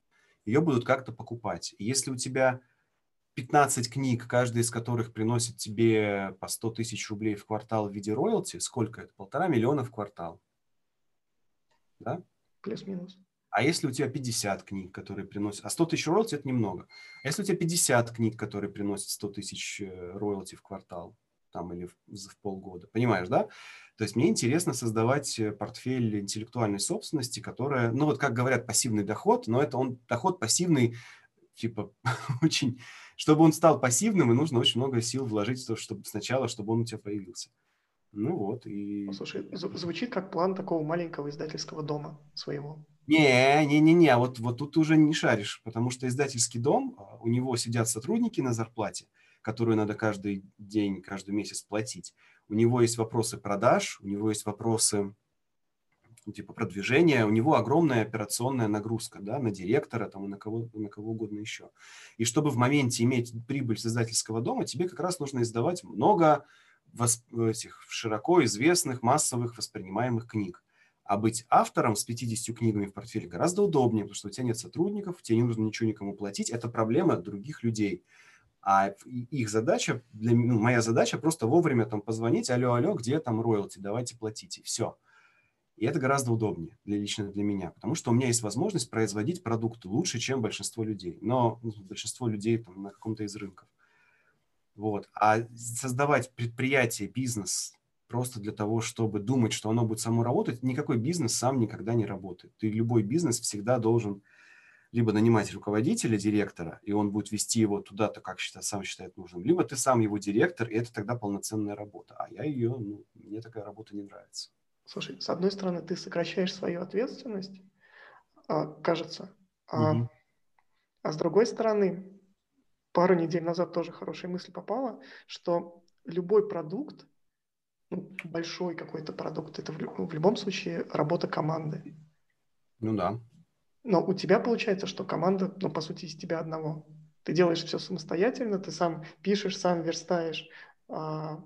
ее будут как-то покупать. И если у тебя 15 книг, каждая из которых приносит тебе по 100 тысяч рублей в квартал в виде роялти, сколько это? Полтора миллиона в квартал. Да? Плюс-минус. А если у тебя 50 книг, которые приносят... А 100 тысяч роялти – это немного. А если у тебя 50 книг, которые приносят 100 тысяч э, роялти в квартал, там, или в, в полгода, понимаешь, да? То есть мне интересно создавать э, портфель интеллектуальной собственности, которая, ну вот как говорят, пассивный доход, но это он доход пассивный, типа очень, чтобы он стал пассивным, и нужно очень много сил вложить в то, чтобы сначала, чтобы он у тебя появился. Ну вот и. Слушай, звучит как план такого маленького издательского дома своего. Не, не, не, не, вот вот тут ты уже не шаришь, потому что издательский дом, а, у него сидят сотрудники на зарплате, которую надо каждый день, каждый месяц платить у него есть вопросы продаж, у него есть вопросы ну, типа продвижения, у него огромная операционная нагрузка да, на директора там, и на кого, на кого угодно еще. И чтобы в моменте иметь прибыль с издательского дома, тебе как раз нужно издавать много восп... этих широко известных, массовых, воспринимаемых книг. А быть автором с 50 книгами в портфеле гораздо удобнее, потому что у тебя нет сотрудников, тебе не нужно ничего никому платить. Это проблема других людей. А их задача, для, ну, моя задача просто вовремя там позвонить, алло, алло, где там роялти, давайте платите, все. И это гораздо удобнее для, лично для меня, потому что у меня есть возможность производить продукты лучше, чем большинство людей. Но ну, большинство людей там, на каком-то из рынков. Вот. А создавать предприятие, бизнес просто для того, чтобы думать, что оно будет само работать, никакой бизнес сам никогда не работает. Ты любой бизнес всегда должен либо нанимать руководителя, директора, и он будет вести его туда-то, как считает, сам считает нужным, либо ты сам его директор, и это тогда полноценная работа. А я ее, ну, мне такая работа не нравится. Слушай, с одной стороны, ты сокращаешь свою ответственность, а, кажется, а, угу. а с другой стороны, пару недель назад тоже хорошая мысль попала, что любой продукт, ну, большой какой-то продукт, это в, в любом случае работа команды. Ну да. Но у тебя получается, что команда, ну, по сути, из тебя одного. Ты делаешь все самостоятельно, ты сам пишешь, сам верстаешь. А,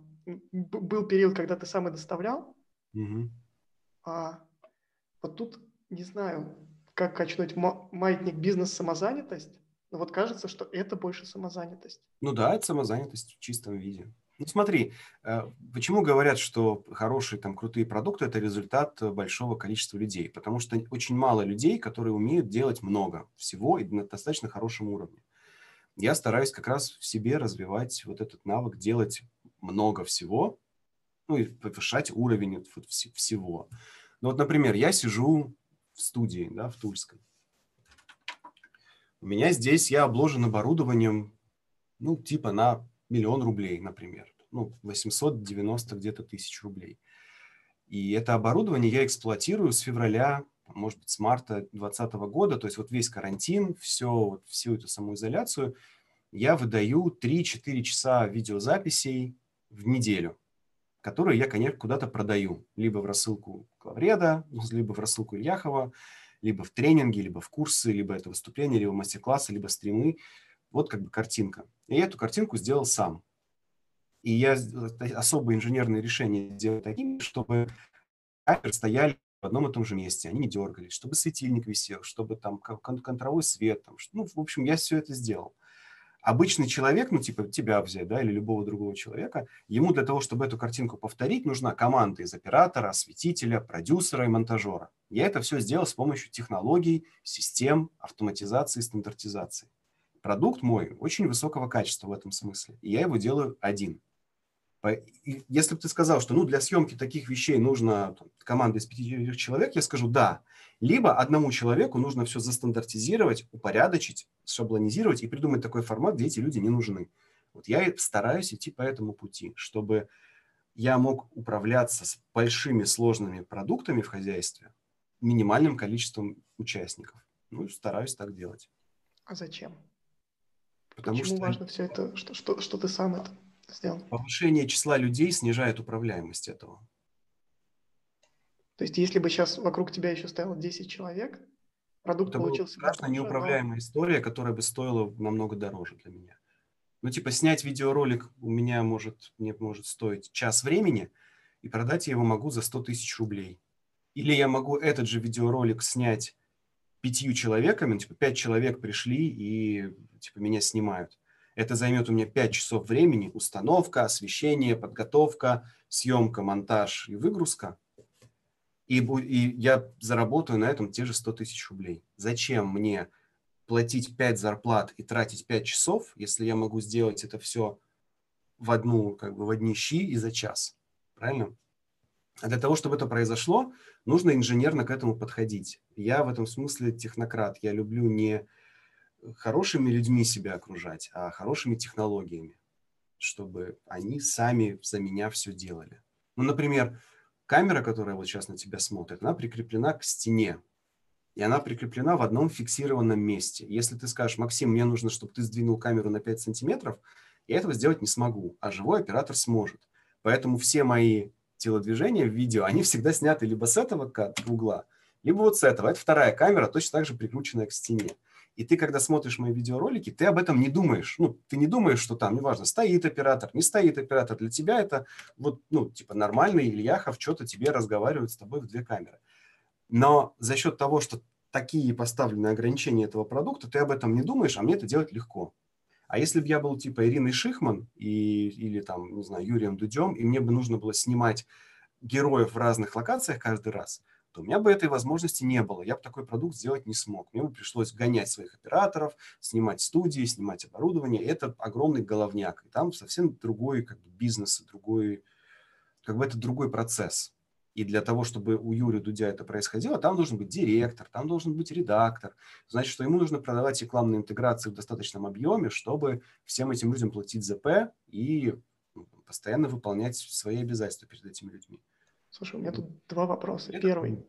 был период, когда ты сам и доставлял. Угу. А вот тут, не знаю, как качнуть маятник бизнес-самозанятость, но вот кажется, что это больше самозанятость. Ну да, это самозанятость в чистом виде. Ну смотри, э, почему говорят, что хорошие там крутые продукты – это результат большого количества людей? Потому что очень мало людей, которые умеют делать много всего и на достаточно хорошем уровне. Я стараюсь как раз в себе развивать вот этот навык делать много всего, ну и повышать уровень вот всего. Ну вот, например, я сижу в студии, да, в Тульской. У меня здесь, я обложен оборудованием, ну, типа на миллион рублей, например. Ну, 890 где-то тысяч рублей. И это оборудование я эксплуатирую с февраля, может быть, с марта 2020 года, то есть вот весь карантин, все, вот, всю эту самоизоляцию, я выдаю 3-4 часа видеозаписей в неделю, которые я, конечно, куда-то продаю. Либо в рассылку Клавреда, либо в рассылку Ильяхова, либо в тренинги, либо в курсы, либо это выступление, либо мастер-классы, либо стримы. Вот как бы картинка. И я эту картинку сделал сам. И я особые инженерные решения делал такими, чтобы камеры стояли в одном и том же месте, они не дергались, чтобы светильник висел, чтобы там контровой свет, там, ну, в общем, я все это сделал. Обычный человек, ну, типа тебя взять, да, или любого другого человека, ему для того, чтобы эту картинку повторить, нужна команда из оператора, осветителя, продюсера и монтажера. Я это все сделал с помощью технологий, систем, автоматизации, стандартизации. Продукт мой очень высокого качества в этом смысле, и я его делаю один. Если бы ты сказал, что ну, для съемки таких вещей нужна там, команда из пяти человек, я скажу да. Либо одному человеку нужно все застандартизировать, упорядочить, шаблонизировать и придумать такой формат, где эти люди не нужны. Вот я стараюсь идти по этому пути, чтобы я мог управляться с большими сложными продуктами в хозяйстве минимальным количеством участников. Ну, стараюсь так делать. А зачем? Потому Почему что... важно все это, что, что, что ты сам это сделал? Повышение числа людей снижает управляемость этого. То есть, если бы сейчас вокруг тебя еще стояло 10 человек, продукт Это получился бы страшно неуправляемая но... история, которая бы стоила намного дороже для меня. Ну, типа, снять видеоролик у меня может, мне может стоить час времени, и продать я его могу за 100 тысяч рублей. Или я могу этот же видеоролик снять пятью человеками, типа, пять человек пришли и, типа, меня снимают. Это займет у меня 5 часов времени, установка, освещение, подготовка, съемка, монтаж и выгрузка – и, и я заработаю на этом те же 100 тысяч рублей. Зачем мне платить 5 зарплат и тратить 5 часов, если я могу сделать это все в одну, как бы в одни щи и за час? Правильно? А для того, чтобы это произошло, нужно инженерно к этому подходить. Я в этом смысле технократ. Я люблю не хорошими людьми себя окружать, а хорошими технологиями, чтобы они сами за меня все делали. Ну, например, камера, которая вот сейчас на тебя смотрит, она прикреплена к стене. И она прикреплена в одном фиксированном месте. Если ты скажешь, Максим, мне нужно, чтобы ты сдвинул камеру на 5 сантиметров, я этого сделать не смогу, а живой оператор сможет. Поэтому все мои телодвижения в видео, они всегда сняты либо с этого угла, либо вот с этого. Это вторая камера, точно так же прикрученная к стене. И ты, когда смотришь мои видеоролики, ты об этом не думаешь. Ну, ты не думаешь, что там, неважно, стоит оператор, не стоит оператор. Для тебя это вот, ну, типа нормальный Ильяхов что-то тебе разговаривает с тобой в две камеры. Но за счет того, что такие поставлены ограничения этого продукта, ты об этом не думаешь, а мне это делать легко. А если бы я был типа Ириной Шихман и, или там, не знаю, Юрием Дудем, и мне бы нужно было снимать героев в разных локациях каждый раз – то у меня бы этой возможности не было. Я бы такой продукт сделать не смог. Мне бы пришлось гонять своих операторов, снимать студии, снимать оборудование. Это огромный головняк. И там совсем другой как бы, бизнес, другой, как бы это другой процесс. И для того, чтобы у Юрия Дудя это происходило, там должен быть директор, там должен быть редактор. Значит, что ему нужно продавать рекламные интеграции в достаточном объеме, чтобы всем этим людям платить ЗП и ну, постоянно выполнять свои обязательства перед этими людьми. Слушай, у меня тут два вопроса. Первый.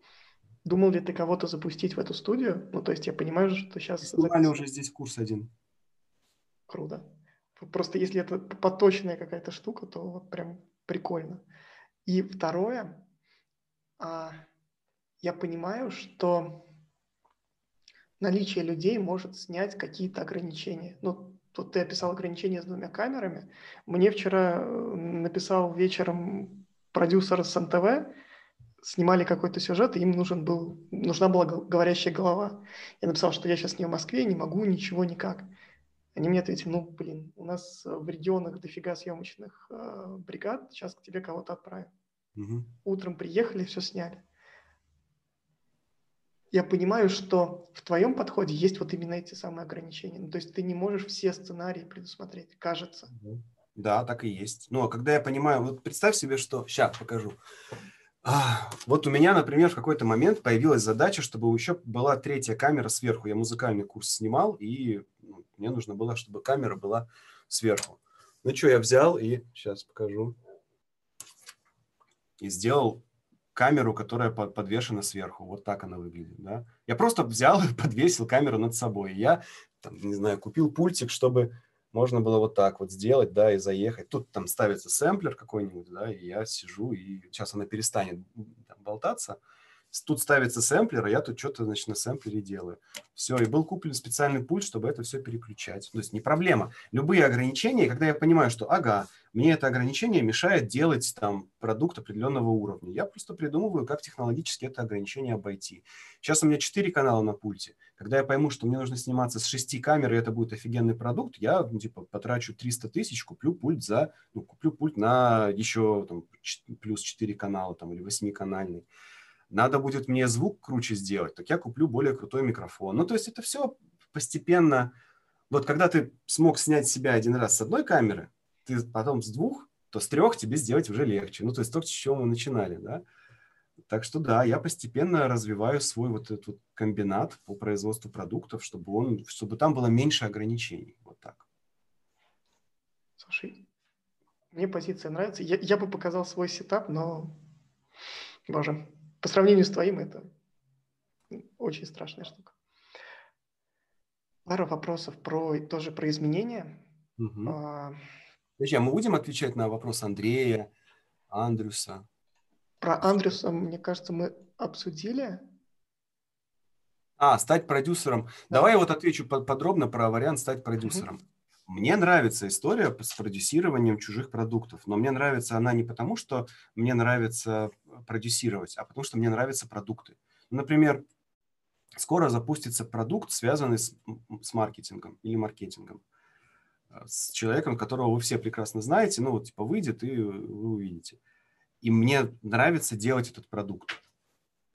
Думал ли ты кого-то запустить в эту студию? Ну, то есть я понимаю, что сейчас... Снимали уже здесь курс один. Круто. Просто если это поточная какая-то штука, то вот прям прикольно. И второе, я понимаю, что наличие людей может снять какие-то ограничения. Ну, тут ты описал ограничения с двумя камерами. Мне вчера э, написал вечером продюсер с НТВ, снимали какой-то сюжет, и им нужен был, нужна была говорящая голова. Я написал, что я сейчас не в Москве, не могу ничего никак. Они мне ответили, ну, блин, у нас в регионах дофига съемочных э, бригад, сейчас к тебе кого-то отправим. Угу. Утром приехали, все сняли. Я понимаю, что в твоем подходе есть вот именно эти самые ограничения. Ну, то есть ты не можешь все сценарии предусмотреть, кажется. Да, так и есть. Ну, а когда я понимаю, вот представь себе, что... Сейчас покажу. А, вот у меня, например, в какой-то момент появилась задача, чтобы еще была третья камера сверху. Я музыкальный курс снимал, и ну, мне нужно было, чтобы камера была сверху. Ну что, я взял и сейчас покажу. И сделал камеру, которая подвешена сверху. Вот так она выглядит, да. Я просто взял и подвесил камеру над собой. Я, там, не знаю, купил пультик, чтобы можно было вот так вот сделать, да, и заехать. Тут там ставится сэмплер какой-нибудь, да, и я сижу, и сейчас она перестанет там, болтаться. Тут ставится сэмплер, а я тут что-то, значит, на сэмплере делаю. Все, и был куплен специальный пульт, чтобы это все переключать. То есть не проблема. Любые ограничения, когда я понимаю, что, ага, мне это ограничение мешает делать там продукт определенного уровня, я просто придумываю, как технологически это ограничение обойти. Сейчас у меня 4 канала на пульте. Когда я пойму, что мне нужно сниматься с 6 камер, и это будет офигенный продукт, я, ну, типа, потрачу 300 тысяч, куплю пульт за, ну, куплю пульт на еще там, плюс 4 канала там, или 8-канальный надо будет мне звук круче сделать, так я куплю более крутой микрофон. Ну, то есть это все постепенно. Вот когда ты смог снять себя один раз с одной камеры, ты потом с двух, то с трех тебе сделать уже легче. Ну, то есть то, с чего мы начинали, да. Так что да, я постепенно развиваю свой вот этот комбинат по производству продуктов, чтобы, он, чтобы там было меньше ограничений. Вот так. Слушай, мне позиция нравится. Я, я бы показал свой сетап, но, боже, по сравнению с твоим это очень страшная штука. Пара вопросов про тоже про изменения. Угу. А, Подожди, а мы будем отвечать на вопрос Андрея, Андрюса? Про Андрюса, мне кажется, мы обсудили. А, стать продюсером. Да. Давай я вот отвечу подробно про вариант стать продюсером. Угу. Мне нравится история с продюсированием чужих продуктов, но мне нравится она не потому, что мне нравится продюсировать, а потому что мне нравятся продукты. Например, скоро запустится продукт, связанный с, с маркетингом или маркетингом. Э, с человеком, которого вы все прекрасно знаете, ну вот типа выйдет и вы увидите. И мне нравится делать этот продукт.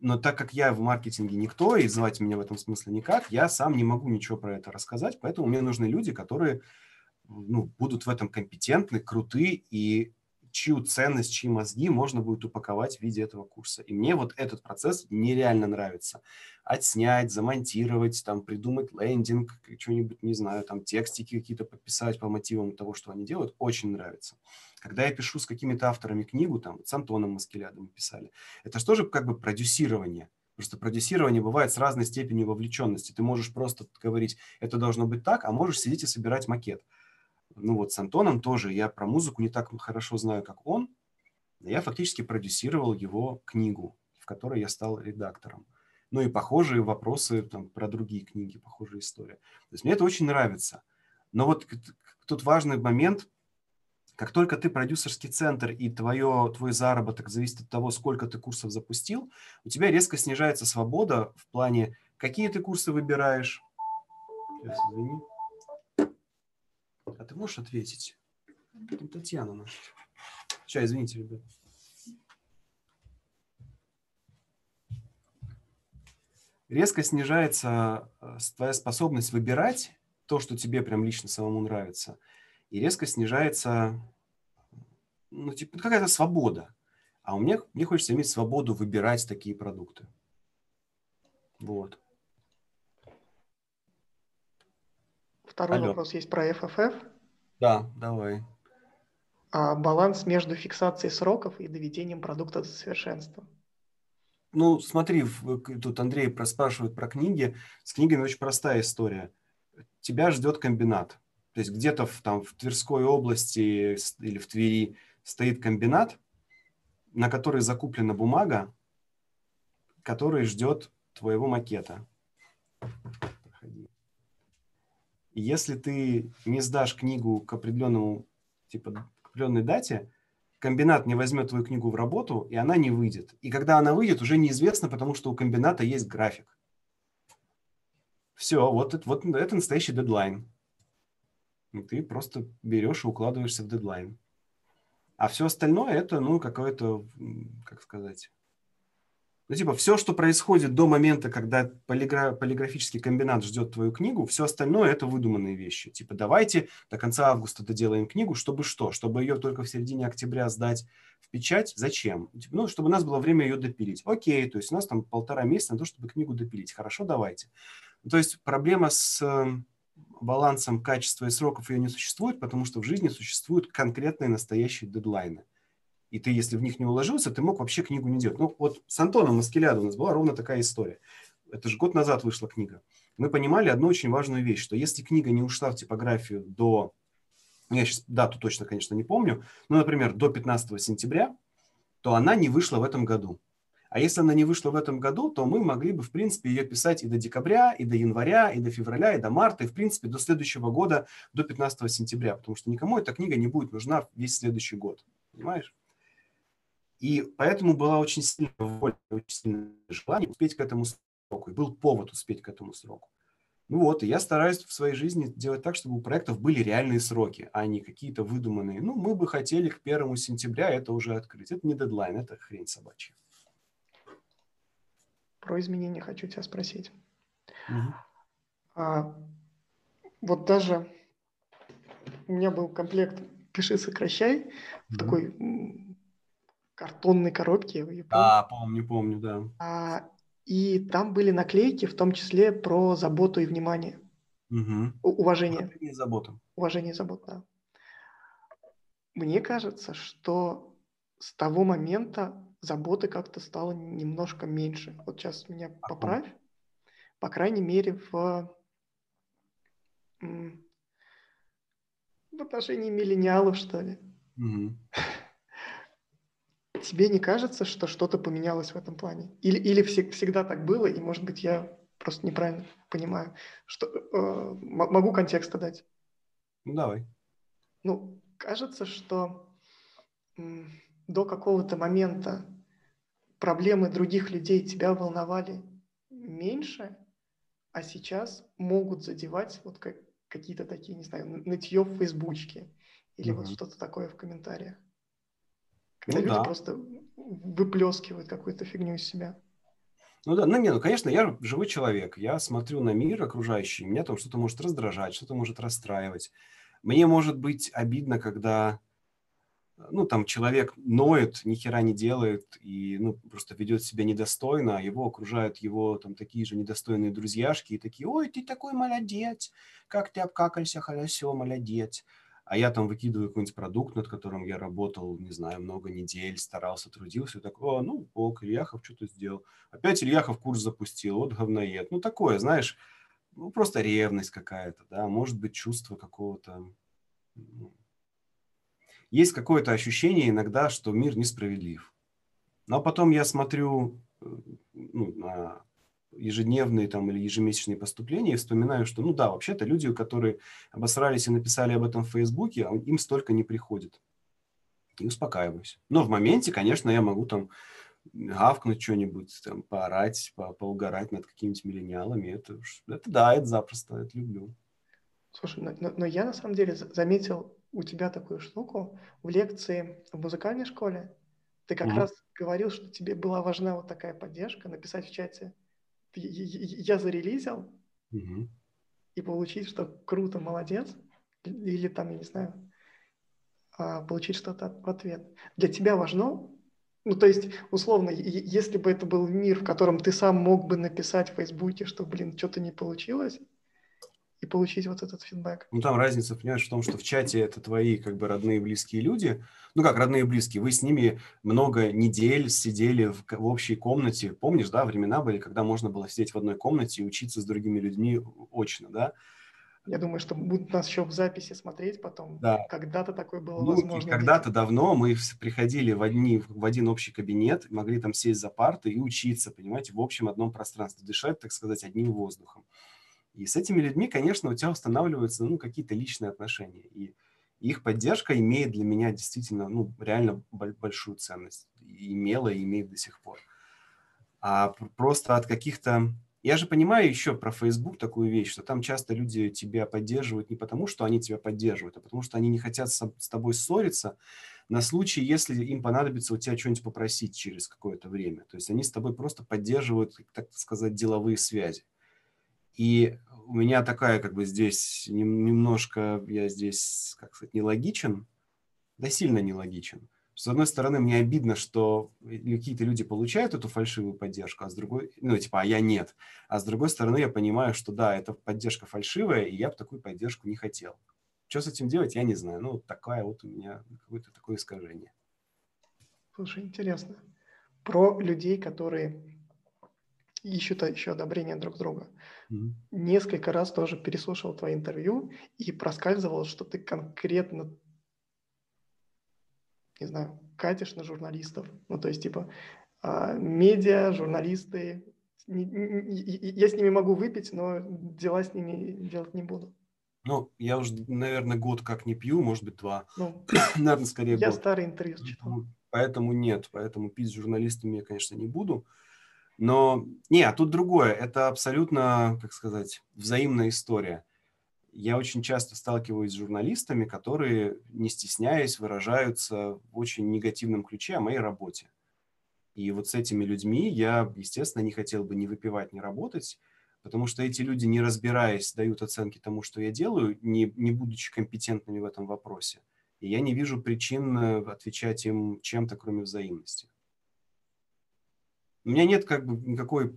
Но так как я в маркетинге никто, и звать меня в этом смысле никак, я сам не могу ничего про это рассказать, поэтому мне нужны люди, которые ну, будут в этом компетентны, круты и чью ценность, чьи мозги можно будет упаковать в виде этого курса. И мне вот этот процесс нереально нравится. Отснять, замонтировать, там, придумать лендинг, что-нибудь, не знаю, там, текстики какие-то подписать по мотивам того, что они делают, очень нравится. Когда я пишу с какими-то авторами книгу, там, с Антоном Маскелядом писали, это же тоже как бы продюсирование. Просто продюсирование бывает с разной степенью вовлеченности. Ты можешь просто говорить, это должно быть так, а можешь сидеть и собирать макет. Ну вот с Антоном тоже я про музыку не так хорошо знаю, как он. Я фактически продюсировал его книгу, в которой я стал редактором. Ну и похожие вопросы там, про другие книги, похожая история. То есть мне это очень нравится. Но вот тут важный момент. Как только ты продюсерский центр и твое, твой заработок зависит от того, сколько ты курсов запустил, у тебя резко снижается свобода в плане, какие ты курсы выбираешь. Сейчас, извини. А ты можешь ответить? Там Татьяна наша. Сейчас, извините, ребят. Резко снижается э, твоя способность выбирать то, что тебе прям лично самому нравится. И резко снижается, ну, типа, какая-то свобода. А у меня, мне хочется иметь свободу выбирать такие продукты. Вот. Второй Алло. вопрос есть про FFF. Да, давай. А баланс между фиксацией сроков и доведением продукта до совершенства. Ну, смотри, тут Андрей спрашивает про книги. С книгами очень простая история. Тебя ждет комбинат. То есть где-то в, там, в Тверской области или в Твери стоит комбинат, на который закуплена бумага, который ждет твоего макета. Если ты не сдашь книгу к определенному, типа, к определенной дате, комбинат не возьмет твою книгу в работу, и она не выйдет. И когда она выйдет, уже неизвестно, потому что у комбината есть график. Все, вот вот это настоящий дедлайн. И ты просто берешь и укладываешься в дедлайн. А все остальное это, ну, какое-то, как сказать, ну, типа, все, что происходит до момента, когда полигра... полиграфический комбинат ждет твою книгу, все остальное – это выдуманные вещи. Типа, давайте до конца августа доделаем книгу, чтобы что? Чтобы ее только в середине октября сдать в печать? Зачем? Типа, ну, чтобы у нас было время ее допилить. Окей, то есть у нас там полтора месяца на то, чтобы книгу допилить. Хорошо, давайте. То есть проблема с эм, балансом качества и сроков ее не существует, потому что в жизни существуют конкретные настоящие дедлайны и ты, если в них не уложился, ты мог вообще книгу не делать. Ну, вот с Антоном Маскелядо у нас была ровно такая история. Это же год назад вышла книга. Мы понимали одну очень важную вещь, что если книга не ушла в типографию до, я сейчас дату точно, конечно, не помню, но, например, до 15 сентября, то она не вышла в этом году. А если она не вышла в этом году, то мы могли бы, в принципе, ее писать и до декабря, и до января, и до февраля, и до марта, и, в принципе, до следующего года, до 15 сентября, потому что никому эта книга не будет нужна весь следующий год. Понимаешь? И поэтому была очень сильная воля, очень сильное желание успеть к этому сроку. И был повод успеть к этому сроку. Ну вот, и я стараюсь в своей жизни делать так, чтобы у проектов были реальные сроки, а не какие-то выдуманные. Ну, мы бы хотели к первому сентября это уже открыть. Это не дедлайн, это хрень собачья. Про изменения хочу тебя спросить. Угу. А, вот даже у меня был комплект «Пиши, сокращай» в такой картонной коробке. Я помню. А, помню, помню, да. А, и там были наклейки, в том числе про заботу и внимание. Угу. Уважение. Уважение и заботу. Уважение и заботу, да. Мне кажется, что с того момента заботы как-то стало немножко меньше. Вот сейчас меня поправь. По крайней мере, в, в отношении миллениалов, что ли. Угу тебе не кажется, что что-то поменялось в этом плане? Или, или все, всегда так было, и, может быть, я просто неправильно понимаю, что э, могу контекста дать? Ну, давай. Ну, кажется, что до какого-то момента проблемы других людей тебя волновали меньше, а сейчас могут задевать вот как, какие-то такие, не знаю, нытье в Фейсбучке или угу. вот что-то такое в комментариях. Когда ну, люди да. просто выплескивают какую-то фигню из себя. Ну да, ну не, ну конечно, я живой человек, я смотрю на мир окружающий, меня там что-то может раздражать, что-то может расстраивать. Мне может быть обидно, когда, ну там человек ноет, ни хера не делает и, ну, просто ведет себя недостойно, а его окружают его там такие же недостойные друзьяшки и такие, ой, ты такой молодец, как ты обкакался, хорошо, молодец а я там выкидываю какой-нибудь продукт, над которым я работал, не знаю, много недель, старался, трудился, и так, о, ну, ок, Ильяхов что-то сделал. Опять Ильяхов курс запустил, вот говноед. Ну, такое, знаешь, ну, просто ревность какая-то, да, может быть, чувство какого-то... Ну, есть какое-то ощущение иногда, что мир несправедлив. Но потом я смотрю э, ну, на ежедневные там или ежемесячные поступления и вспоминаю, что, ну да, вообще-то люди, которые обосрались и написали об этом в Фейсбуке, а им столько не приходит. И успокаиваюсь. Но в моменте, конечно, я могу там гавкнуть что-нибудь, там, поорать, по поугарать над какими-нибудь миллениалами. Это, это да, это запросто, это люблю. Слушай, но, но, но я на самом деле заметил у тебя такую штуку в лекции в музыкальной школе. Ты как mm-hmm. раз говорил, что тебе была важна вот такая поддержка, написать в чате я зарелизил, угу. и получить, что круто, молодец, или там, я не знаю, а, получить что-то в ответ. Для тебя важно, ну, то есть, условно, если бы это был мир, в котором ты сам мог бы написать в Фейсбуке, что, блин, что-то не получилось, и получить вот этот фидбэк. Ну, там разница, понимаешь, в том, что в чате это твои как бы родные близкие люди. Ну, как родные и близкие. Вы с ними много недель сидели в, в общей комнате. Помнишь, да, времена были, когда можно было сидеть в одной комнате и учиться с другими людьми очно, да? Я думаю, что будут нас еще в записи смотреть потом. Да. Когда-то такое было ну, возможно. Когда-то давно мы приходили в, одни, в один общий кабинет, могли там сесть за парты и учиться, понимаете, в общем одном пространстве, дышать, так сказать, одним воздухом. И с этими людьми, конечно, у тебя устанавливаются ну, какие-то личные отношения. И их поддержка имеет для меня действительно ну, реально большую ценность. И имела и имеет до сих пор. А просто от каких-то я же понимаю еще про Facebook такую вещь, что там часто люди тебя поддерживают не потому, что они тебя поддерживают, а потому что они не хотят с, тобой ссориться на случай, если им понадобится у тебя что-нибудь попросить через какое-то время. То есть они с тобой просто поддерживают, так сказать, деловые связи. И у меня такая как бы здесь немножко, я здесь, как сказать, нелогичен, да сильно нелогичен. С одной стороны, мне обидно, что какие-то люди получают эту фальшивую поддержку, а с другой, ну, типа, а я нет. А с другой стороны, я понимаю, что да, эта поддержка фальшивая, и я бы такую поддержку не хотел. Что с этим делать, я не знаю. Ну, такая вот у меня какое-то такое искажение. Слушай, интересно. Про людей, которые ищут еще одобрение друг друга. Mm-hmm. Несколько раз тоже переслушал твои интервью и проскальзывал, что ты конкретно не знаю, катишь на журналистов. Ну, то есть, типа, а, медиа, журналисты, я с ними могу выпить, но дела с ними делать не буду. Ну, я уже, наверное, год как не пью, может быть, два. Ну, наверное, скорее Я год. старый интервью читал. Поэтому нет, поэтому пить с журналистами я, конечно, не буду. Но, не, а тут другое. Это абсолютно, как сказать, взаимная история я очень часто сталкиваюсь с журналистами, которые, не стесняясь, выражаются в очень негативном ключе о моей работе. И вот с этими людьми я, естественно, не хотел бы ни выпивать, ни работать, потому что эти люди, не разбираясь, дают оценки тому, что я делаю, не, не будучи компетентными в этом вопросе. И я не вижу причин э, отвечать им чем-то, кроме взаимности. У меня нет как бы никакой э,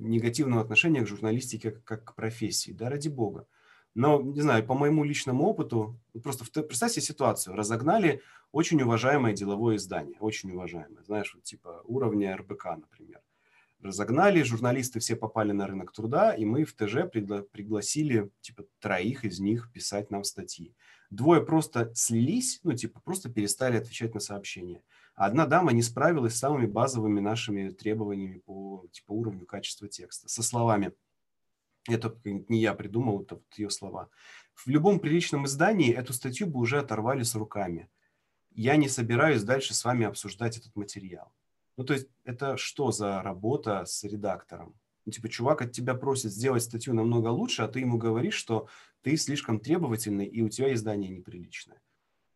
негативного отношения к журналистике как, как к профессии, да, ради бога. Но, не знаю, по моему личному опыту, просто представьте ситуацию, разогнали очень уважаемое деловое издание, очень уважаемое, знаешь, вот типа уровня РБК, например. Разогнали, журналисты все попали на рынок труда, и мы в ТЖ пригла- пригласили типа троих из них писать нам статьи. Двое просто слились, ну типа просто перестали отвечать на сообщения. А одна дама не справилась с самыми базовыми нашими требованиями по типа уровню качества текста. Со словами – это не я придумал, это вот ее слова. В любом приличном издании эту статью бы уже оторвали с руками. Я не собираюсь дальше с вами обсуждать этот материал. Ну, то есть это что за работа с редактором? Ну, типа, чувак от тебя просит сделать статью намного лучше, а ты ему говоришь, что ты слишком требовательный и у тебя издание неприличное.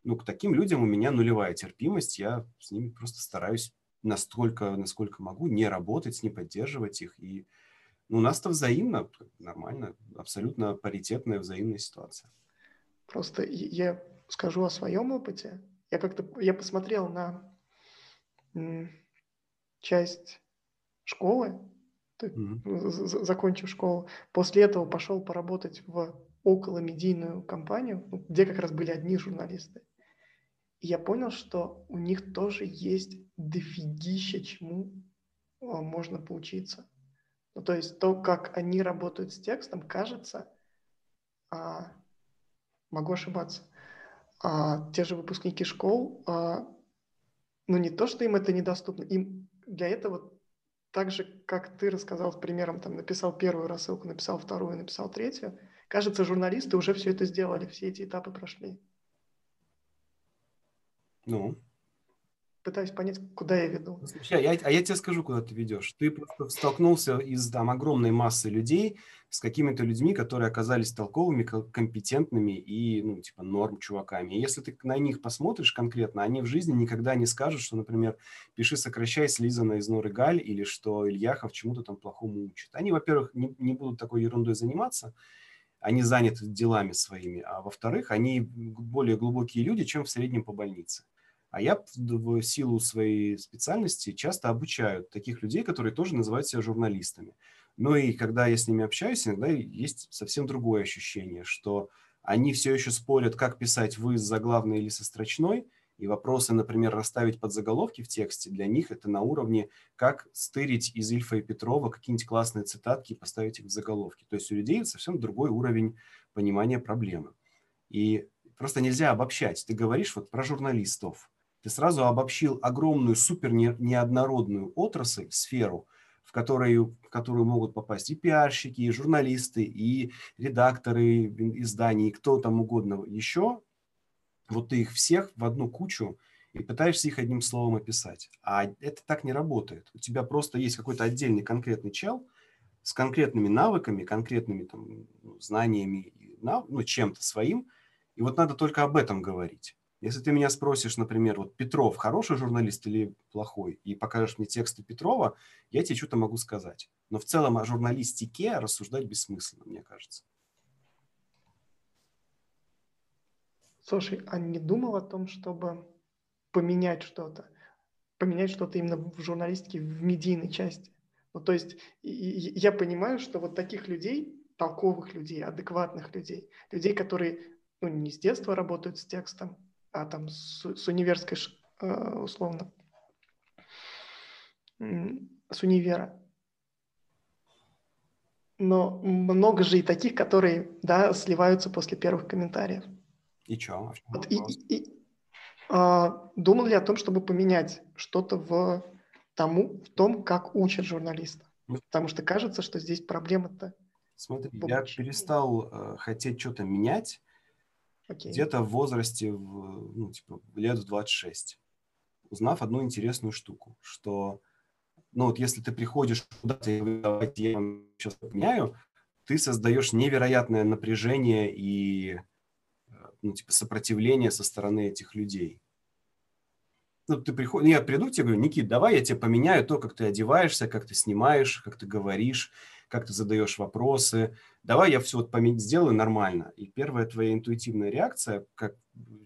Ну, к таким людям у меня нулевая терпимость, я с ними просто стараюсь настолько, насколько могу, не работать, не поддерживать их и ну, у нас-то взаимно, нормально, абсолютно паритетная взаимная ситуация. Просто я скажу о своем опыте. Я как-то я посмотрел на часть школы, mm-hmm. закончив школу. После этого пошел поработать в околомедийную компанию, ну, где как раз были одни журналисты. И я понял, что у них тоже есть дофигища чему а, можно поучиться. Ну, то есть то, как они работают с текстом, кажется, а, могу ошибаться, а, те же выпускники школ, а, ну не то, что им это недоступно, им для этого так же, как ты рассказал с примером, там написал первую рассылку, написал вторую, написал третью, кажется, журналисты уже все это сделали, все эти этапы прошли. Ну, пытаюсь понять, куда я веду. Слушай, а я, а я тебе скажу, куда ты ведешь. Ты просто столкнулся из там огромной массы людей с какими-то людьми, которые оказались толковыми, компетентными и, ну, типа, норм чуваками. И если ты на них посмотришь конкретно, они в жизни никогда не скажут, что, например, пиши, сокращай, слизано из норы галь, или что Ильяхов чему-то там плохому учит. Они, во-первых, не, не будут такой ерундой заниматься, они заняты делами своими, а во-вторых, они более глубокие люди, чем в среднем по больнице. А я в силу своей специальности часто обучаю таких людей, которые тоже называют себя журналистами. Но и когда я с ними общаюсь, иногда есть совсем другое ощущение, что они все еще спорят, как писать вы с заглавной или со строчной, и вопросы, например, расставить под заголовки в тексте, для них это на уровне, как стырить из Ильфа и Петрова какие-нибудь классные цитатки и поставить их в заголовки. То есть у людей совсем другой уровень понимания проблемы. И просто нельзя обобщать. Ты говоришь вот про журналистов, ты сразу обобщил огромную супер неоднородную отрасль, сферу, в которую, в которую могут попасть и пиарщики, и журналисты, и редакторы изданий, и кто там угодно еще, вот ты их всех в одну кучу и пытаешься их одним словом описать. А это так не работает. У тебя просто есть какой-то отдельный конкретный чел с конкретными навыками, конкретными там, ну, знаниями, ну, чем-то своим, и вот надо только об этом говорить. Если ты меня спросишь, например, вот Петров хороший журналист или плохой, и покажешь мне тексты Петрова, я тебе что-то могу сказать. Но в целом о журналистике рассуждать бессмысленно, мне кажется. Слушай, а не думал о том, чтобы поменять что-то? Поменять что-то именно в журналистике, в медийной части? Ну, то есть я понимаю, что вот таких людей, толковых людей, адекватных людей, людей, которые ну, не с детства работают с текстом, а там с, с универской, э, условно, с универа. Но много же и таких, которые, да, сливаются после первых комментариев. И что? Вот и, и, и, а, думал ли о том, чтобы поменять что-то в тому, в том, как учат журналиста? Ну, Потому что кажется, что здесь проблема-то. Смотри, я перестал э, хотеть что-то менять, Okay. Где-то в возрасте, в, ну, типа, лет в 26, узнав одну интересную штуку, что, ну, вот если ты приходишь куда-то и давайте я сейчас поменяю, ты создаешь невероятное напряжение и, ну, типа, сопротивление со стороны этих людей. Ну, ты приходишь, я приду тебе, говорю, Никит, давай я тебе поменяю то, как ты одеваешься, как ты снимаешь, как ты говоришь, как ты задаешь вопросы. Давай я все вот помен... сделаю нормально. И первая твоя интуитивная реакция, как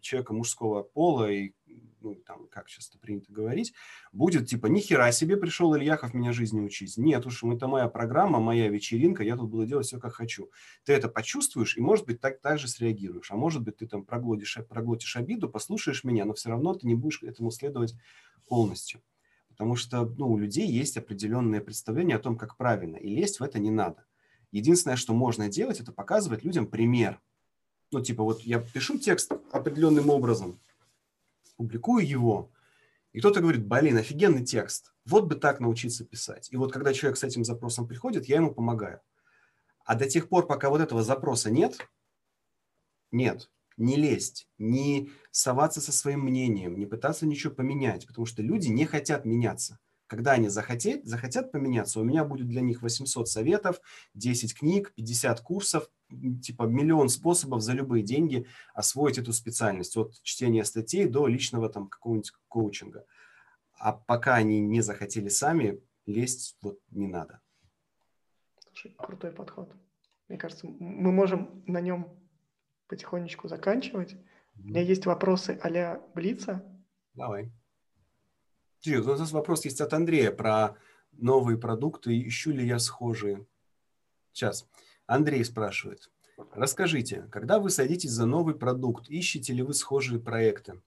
человека мужского пола и ну, там, как сейчас это принято говорить, будет типа, ни хера себе пришел Ильяхов меня жизни учить. Нет уж, это моя программа, моя вечеринка, я тут буду делать все, как хочу. Ты это почувствуешь и, может быть, так, так же среагируешь. А может быть, ты там проглотишь, проглотишь обиду, послушаешь меня, но все равно ты не будешь этому следовать полностью. Потому что ну, у людей есть определенные представления о том, как правильно, и лезть в это не надо. Единственное, что можно делать, это показывать людям пример. Ну, типа, вот я пишу текст определенным образом, публикую его, и кто-то говорит, блин, офигенный текст, вот бы так научиться писать. И вот когда человек с этим запросом приходит, я ему помогаю. А до тех пор, пока вот этого запроса нет, нет, не лезть, не соваться со своим мнением, не пытаться ничего поменять, потому что люди не хотят меняться. Когда они захотят, захотят поменяться, у меня будет для них 800 советов, 10 книг, 50 курсов, типа миллион способов за любые деньги освоить эту специальность, от чтения статей до личного там какого-нибудь коучинга. А пока они не захотели сами, лезть вот не надо. Слушай, крутой подход. Мне кажется, мы можем на нем потихонечку заканчивать. Mm-hmm. У меня есть вопросы а-ля Блица. Давай. Серьез, у нас вопрос есть от Андрея про новые продукты. Ищу ли я схожие? Сейчас. Андрей спрашивает. Расскажите, когда вы садитесь за новый продукт, ищете ли вы схожие проекты?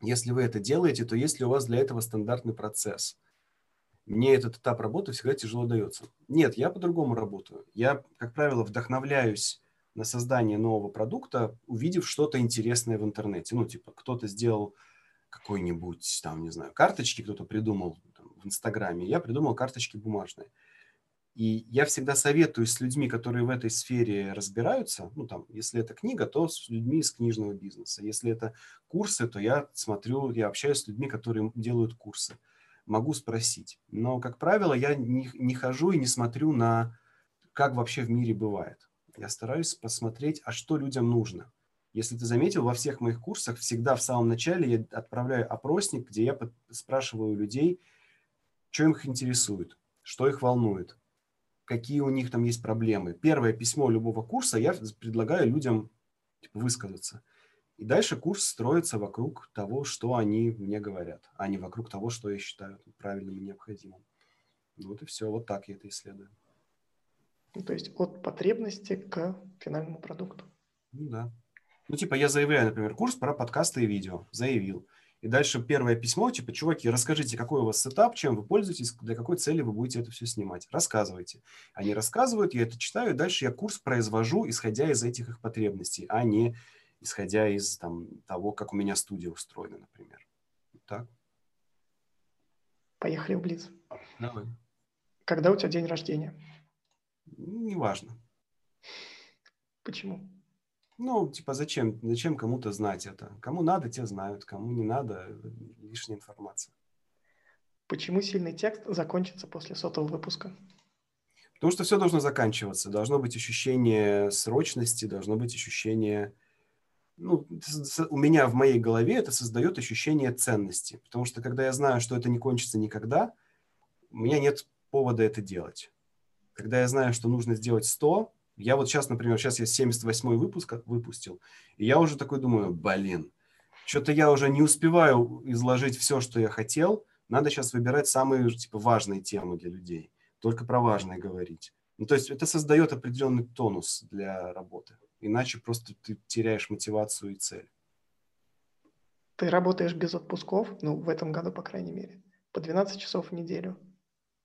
Если вы это делаете, то есть ли у вас для этого стандартный процесс? Мне этот этап работы всегда тяжело дается. Нет, я по-другому работаю. Я, как правило, вдохновляюсь на создание нового продукта, увидев что-то интересное в интернете. Ну, типа, кто-то сделал какой-нибудь, там, не знаю, карточки, кто-то придумал там, в Инстаграме. Я придумал карточки бумажные. И я всегда советую с людьми, которые в этой сфере разбираются. Ну, там, если это книга, то с людьми из книжного бизнеса. Если это курсы, то я смотрю, я общаюсь с людьми, которые делают курсы. Могу спросить. Но, как правило, я не, не хожу и не смотрю на, как вообще в мире бывает. Я стараюсь посмотреть, а что людям нужно. Если ты заметил, во всех моих курсах всегда в самом начале я отправляю опросник, где я спрашиваю людей, что их интересует, что их волнует, какие у них там есть проблемы. Первое письмо любого курса я предлагаю людям типа, высказаться. И дальше курс строится вокруг того, что они мне говорят, а не вокруг того, что я считаю правильным и необходимым. Вот и все. Вот так я это исследую. Ну, то есть от потребности к финальному продукту. Ну да. Ну, типа, я заявляю, например, курс про подкасты и видео. Заявил. И дальше первое письмо, типа, чуваки, расскажите, какой у вас сетап, чем вы пользуетесь, для какой цели вы будете это все снимать. Рассказывайте. Они рассказывают, я это читаю, и дальше я курс произвожу, исходя из этих их потребностей, а не исходя из там, того, как у меня студия устроена, например. Так. Поехали в Блиц. Давай. Когда у тебя день рождения? Неважно. Почему? Ну, типа, зачем, зачем кому-то знать это? Кому надо, те знают, кому не надо, лишняя информация. Почему сильный текст закончится после сотого выпуска? Потому что все должно заканчиваться. Должно быть ощущение срочности, должно быть ощущение... Ну, у меня в моей голове это создает ощущение ценности. Потому что когда я знаю, что это не кончится никогда, у меня нет повода это делать. Когда я знаю, что нужно сделать 100, я вот сейчас, например, сейчас я 78-й выпуск выпустил, и я уже такой думаю, блин, что-то я уже не успеваю изложить все, что я хотел, надо сейчас выбирать самые типа, важные темы для людей, только про важные говорить. Ну, то есть это создает определенный тонус для работы, иначе просто ты теряешь мотивацию и цель. Ты работаешь без отпусков, ну, в этом году, по крайней мере, по 12 часов в неделю.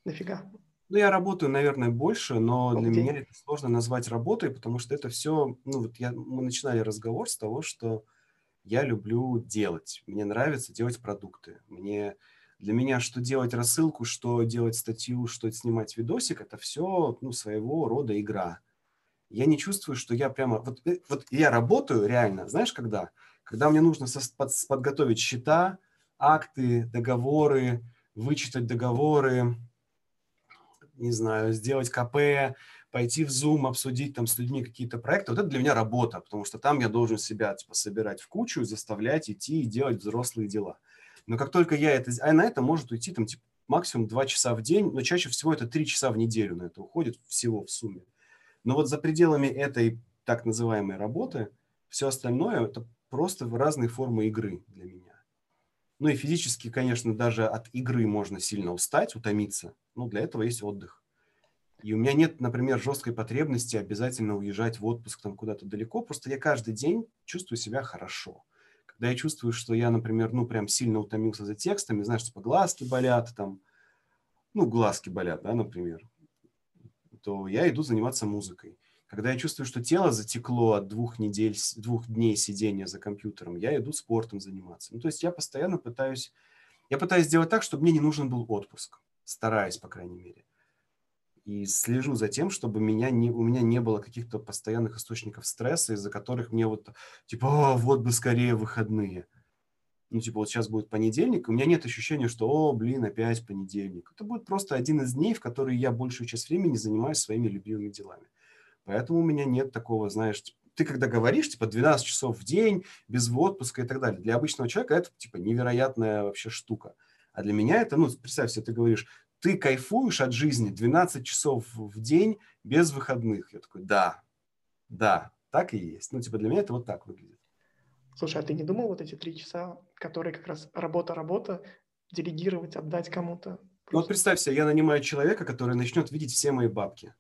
Нафига? Ну, я работаю, наверное, больше, но для меня это сложно назвать работой, потому что это все, ну, вот я, мы начинали разговор с того, что я люблю делать. Мне нравится делать продукты. Мне, для меня что делать рассылку, что делать статью, что снимать видосик, это все, ну, своего рода игра. Я не чувствую, что я прямо... Вот, э, вот я работаю реально, знаешь, когда? Когда мне нужно со, под, подготовить счета, акты, договоры, вычитать договоры, не знаю, сделать КП, пойти в Zoom, обсудить там с людьми какие-то проекты, вот это для меня работа, потому что там я должен себя типа собирать в кучу, заставлять идти и делать взрослые дела. Но как только я это... А на это может уйти там типа максимум 2 часа в день, но чаще всего это 3 часа в неделю на это уходит всего в сумме. Но вот за пределами этой так называемой работы все остальное это просто разные формы игры для меня. Ну и физически, конечно, даже от игры можно сильно устать, утомиться. Но для этого есть отдых. И у меня нет, например, жесткой потребности обязательно уезжать в отпуск там куда-то далеко. Просто я каждый день чувствую себя хорошо. Когда я чувствую, что я, например, ну прям сильно утомился за текстами, знаешь, типа глазки болят, там, ну глазки болят, да, например, то я иду заниматься музыкой. Когда я чувствую, что тело затекло от двух недель, двух дней сидения за компьютером, я иду спортом заниматься. Ну, то есть я постоянно пытаюсь, я пытаюсь сделать так, чтобы мне не нужен был отпуск. Стараюсь, по крайней мере. И слежу за тем, чтобы меня не, у меня не было каких-то постоянных источников стресса, из-за которых мне вот, типа, О, вот бы скорее выходные. Ну, типа, вот сейчас будет понедельник, у меня нет ощущения, что, о, блин, опять понедельник. Это будет просто один из дней, в которые я большую часть времени занимаюсь своими любимыми делами. Поэтому у меня нет такого, знаешь, ты когда говоришь, типа, 12 часов в день, без отпуска и так далее, для обычного человека это, типа, невероятная вообще штука. А для меня это, ну, представь себе, ты говоришь, ты кайфуешь от жизни 12 часов в день без выходных. Я такой, да, да, так и есть. Ну, типа, для меня это вот так выглядит. Слушай, а ты не думал вот эти три часа, которые как раз работа-работа, делегировать, отдать кому-то? Ну, вот представь себе, я нанимаю человека, который начнет видеть все мои бабки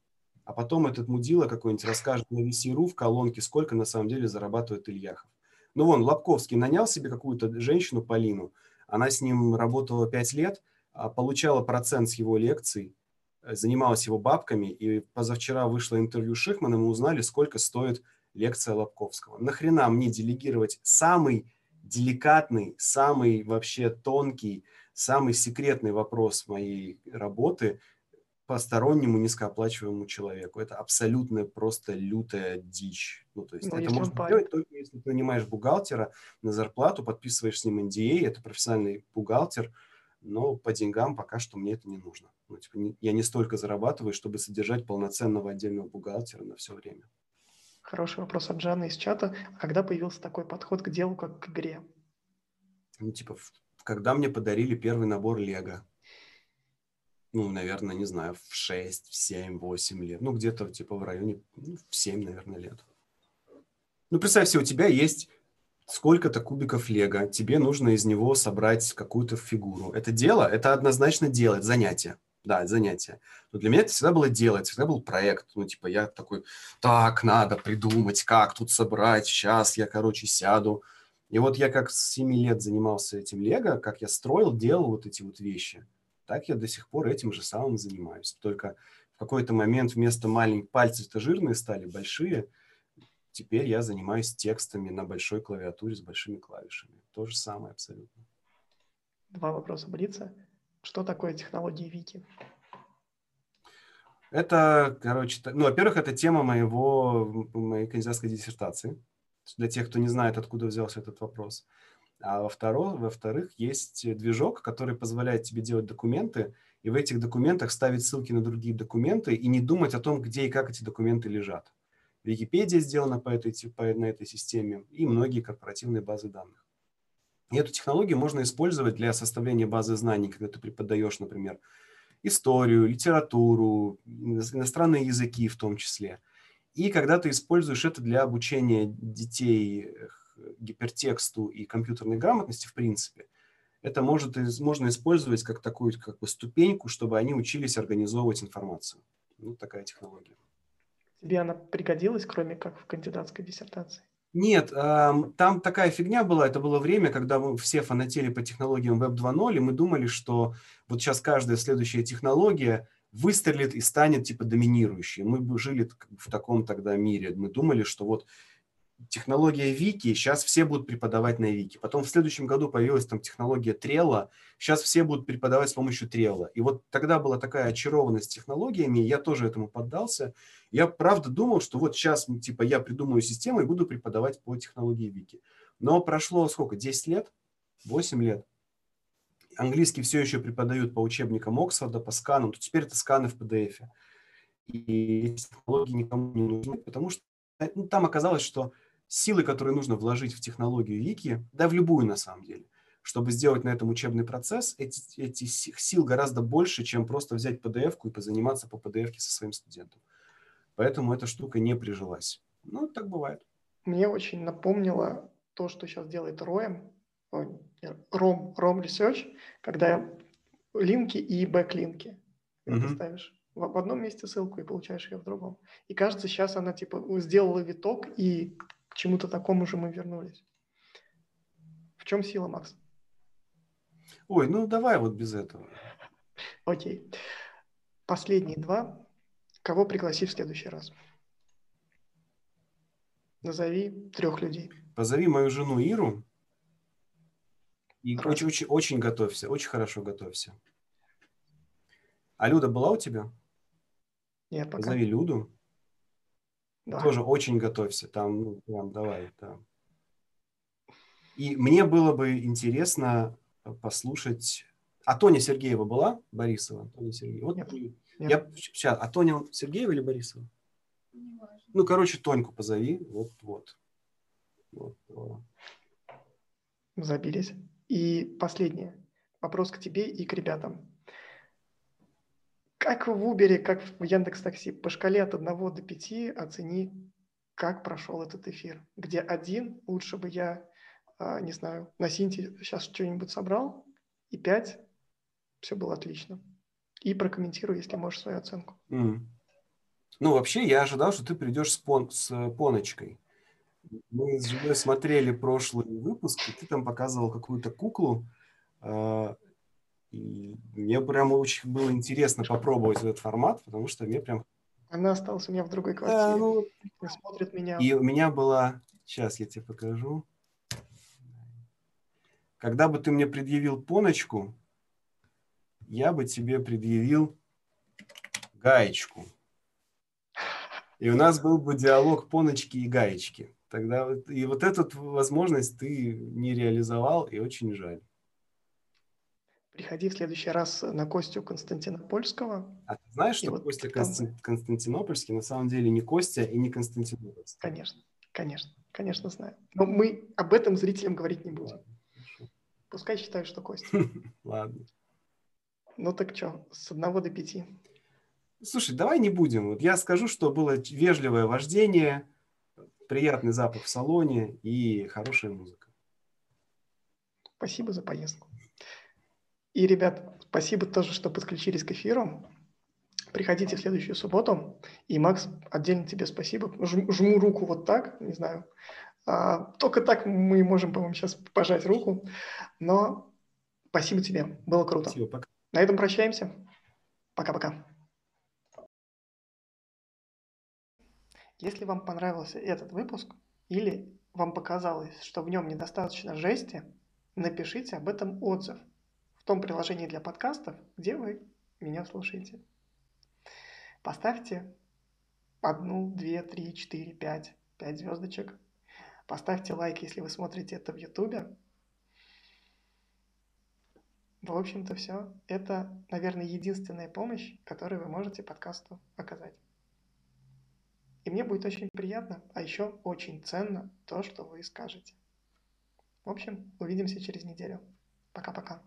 а потом этот мудила какой-нибудь расскажет на VC.ru в колонке, сколько на самом деле зарабатывает Ильяхов. Ну вон, Лобковский нанял себе какую-то женщину, Полину, она с ним работала 5 лет, а получала процент с его лекций, э, занималась его бабками, и позавчера вышло интервью с и узнали, сколько стоит лекция Лобковского. Нахрена мне делегировать самый деликатный, самый вообще тонкий, самый секретный вопрос моей работы постороннему низкооплачиваемому человеку. Это абсолютно просто лютая дичь. Ну, то есть ну, это можно парень. делать только если ты нанимаешь бухгалтера на зарплату, подписываешь с ним NDA, это профессиональный бухгалтер, но по деньгам пока что мне это не нужно. Ну, типа, не, я не столько зарабатываю, чтобы содержать полноценного отдельного бухгалтера на все время. Хороший вопрос от Жанны из чата. А когда появился такой подход к делу, как к игре? Ну, типа, когда мне подарили первый набор Лего ну, наверное, не знаю, в 6, в 7, 8 лет. Ну, где-то типа в районе, ну, в 7, наверное, лет. Ну, представь себе, у тебя есть сколько-то кубиков лего, тебе нужно из него собрать какую-то фигуру. Это дело, это однозначно дело, это занятие. Да, это занятие. Но для меня это всегда было дело, это всегда был проект. Ну, типа, я такой, так, надо придумать, как тут собрать, сейчас я, короче, сяду. И вот я как с 7 лет занимался этим лего, как я строил, делал вот эти вот вещи – так я до сих пор этим же самым занимаюсь. Только в какой-то момент вместо маленьких пальцев-то жирные стали большие. Теперь я занимаюсь текстами на большой клавиатуре с большими клавишами. То же самое абсолютно. Два вопроса, Блица. Что такое технологии Вики? Это, короче, ну, во-первых, это тема моего, моей кандидатской диссертации, для тех, кто не знает, откуда взялся этот вопрос. А во-вторых, во-вторых, есть движок, который позволяет тебе делать документы, и в этих документах ставить ссылки на другие документы и не думать о том, где и как эти документы лежат. Википедия сделана по этой, по, на этой системе и многие корпоративные базы данных. И эту технологию можно использовать для составления базы знаний, когда ты преподаешь, например, историю, литературу, иностранные языки в том числе. И когда ты используешь это для обучения детей гипертексту и компьютерной грамотности, в принципе, это может, можно использовать как такую как бы ступеньку, чтобы они учились организовывать информацию. Ну, такая технология. Тебе она пригодилась, кроме как в кандидатской диссертации? Нет, там такая фигня была. Это было время, когда мы все фанатели по технологиям Web 2.0, и мы думали, что вот сейчас каждая следующая технология выстрелит и станет типа доминирующей. Мы жили в таком тогда мире. Мы думали, что вот технология Вики, сейчас все будут преподавать на Вики. Потом в следующем году появилась там технология Трелла, сейчас все будут преподавать с помощью Трелла. И вот тогда была такая очарованность технологиями, я тоже этому поддался. Я правда думал, что вот сейчас типа я придумаю систему и буду преподавать по технологии Вики. Но прошло сколько, 10 лет? 8 лет. Английский все еще преподают по учебникам Оксфорда, по сканам. То теперь это сканы в PDF. И технологии никому не нужны, потому что ну, там оказалось, что силы, которые нужно вложить в технологию Вики, да в любую на самом деле, чтобы сделать на этом учебный процесс, эти, эти сил гораздо больше, чем просто взять PDF-ку и позаниматься по PDF со своим студентом. Поэтому эта штука не прижилась. Ну, так бывает. Мне очень напомнило то, что сейчас делает ROM, ROM, ROM Research, когда линки и бэклинки mm-hmm. ты ставишь в одном месте ссылку и получаешь ее в другом. И кажется, сейчас она типа сделала виток и чему-то такому же мы вернулись. В чем сила, Макс? Ой, ну давай вот без этого. Окей. Последние два. Кого пригласить в следующий раз? Назови трех людей. Позови мою жену Иру. И очень, очень, очень готовься, очень хорошо готовься. А Люда была у тебя? Нет, пока. Позови Люду. Да. Тоже очень готовься. Там, ну, прям давай, да. И мне было бы интересно послушать... А Тоня Сергеева была? Борисова? Тоня Сергеева. Вот нет, нет. Я сейчас. А Тоня Сергеева или Борисова? Ну, короче, Тоньку позови. Вот, вот. вот. Забились. И последнее. Вопрос к тебе и к ребятам. Как в Uber, как в Яндекс Такси, по шкале от 1 до 5 оцени, как прошел этот эфир. Где один, лучше бы я, а, не знаю, на Синте сейчас что-нибудь собрал, и 5, все было отлично. И прокомментируй, если можешь, свою оценку. Mm. Ну, вообще, я ожидал, что ты придешь с, пон, с поночкой. Мы с женой смотрели прошлый выпуск, и ты там показывал какую-то куклу, а, и мне прям очень было интересно попробовать этот формат, потому что мне прям... Она осталась у меня в другой квартире. Да, ну... Смотрит меня. И у меня была... Сейчас я тебе покажу. Когда бы ты мне предъявил поночку, я бы тебе предъявил гаечку. И у нас был бы диалог поночки и гаечки. Тогда и вот эту возможность ты не реализовал, и очень жаль. Приходи в следующий раз на Костю Константинопольского. А ты знаешь, что вот Костя там... Константинопольский на самом деле не Костя и не Константинопольский? Конечно, конечно, конечно знаю. Но мы об этом зрителям говорить не будем. Ладно, Пускай считают, что Костя. Ладно. Ну так что, с одного до пяти? Слушай, давай не будем. Вот я скажу, что было вежливое вождение, приятный запах в салоне и хорошая музыка. Спасибо за поездку. И, ребят, спасибо тоже, что подключились к эфиру. Приходите в следующую субботу. И, Макс, отдельно тебе спасибо. Жму, жму руку вот так, не знаю. А, только так мы можем, по-моему, сейчас пожать руку. Но спасибо тебе. Было круто. Спасибо, пока. На этом прощаемся. Пока-пока. Если вам понравился этот выпуск или вам показалось, что в нем недостаточно жести, напишите об этом отзыв – том приложении для подкастов, где вы меня слушаете. Поставьте одну, две, три, четыре, пять, пять звездочек. Поставьте лайк, если вы смотрите это в Ютубе. В общем-то, все. Это, наверное, единственная помощь, которую вы можете подкасту оказать. И мне будет очень приятно, а еще очень ценно то, что вы скажете. В общем, увидимся через неделю. Пока-пока.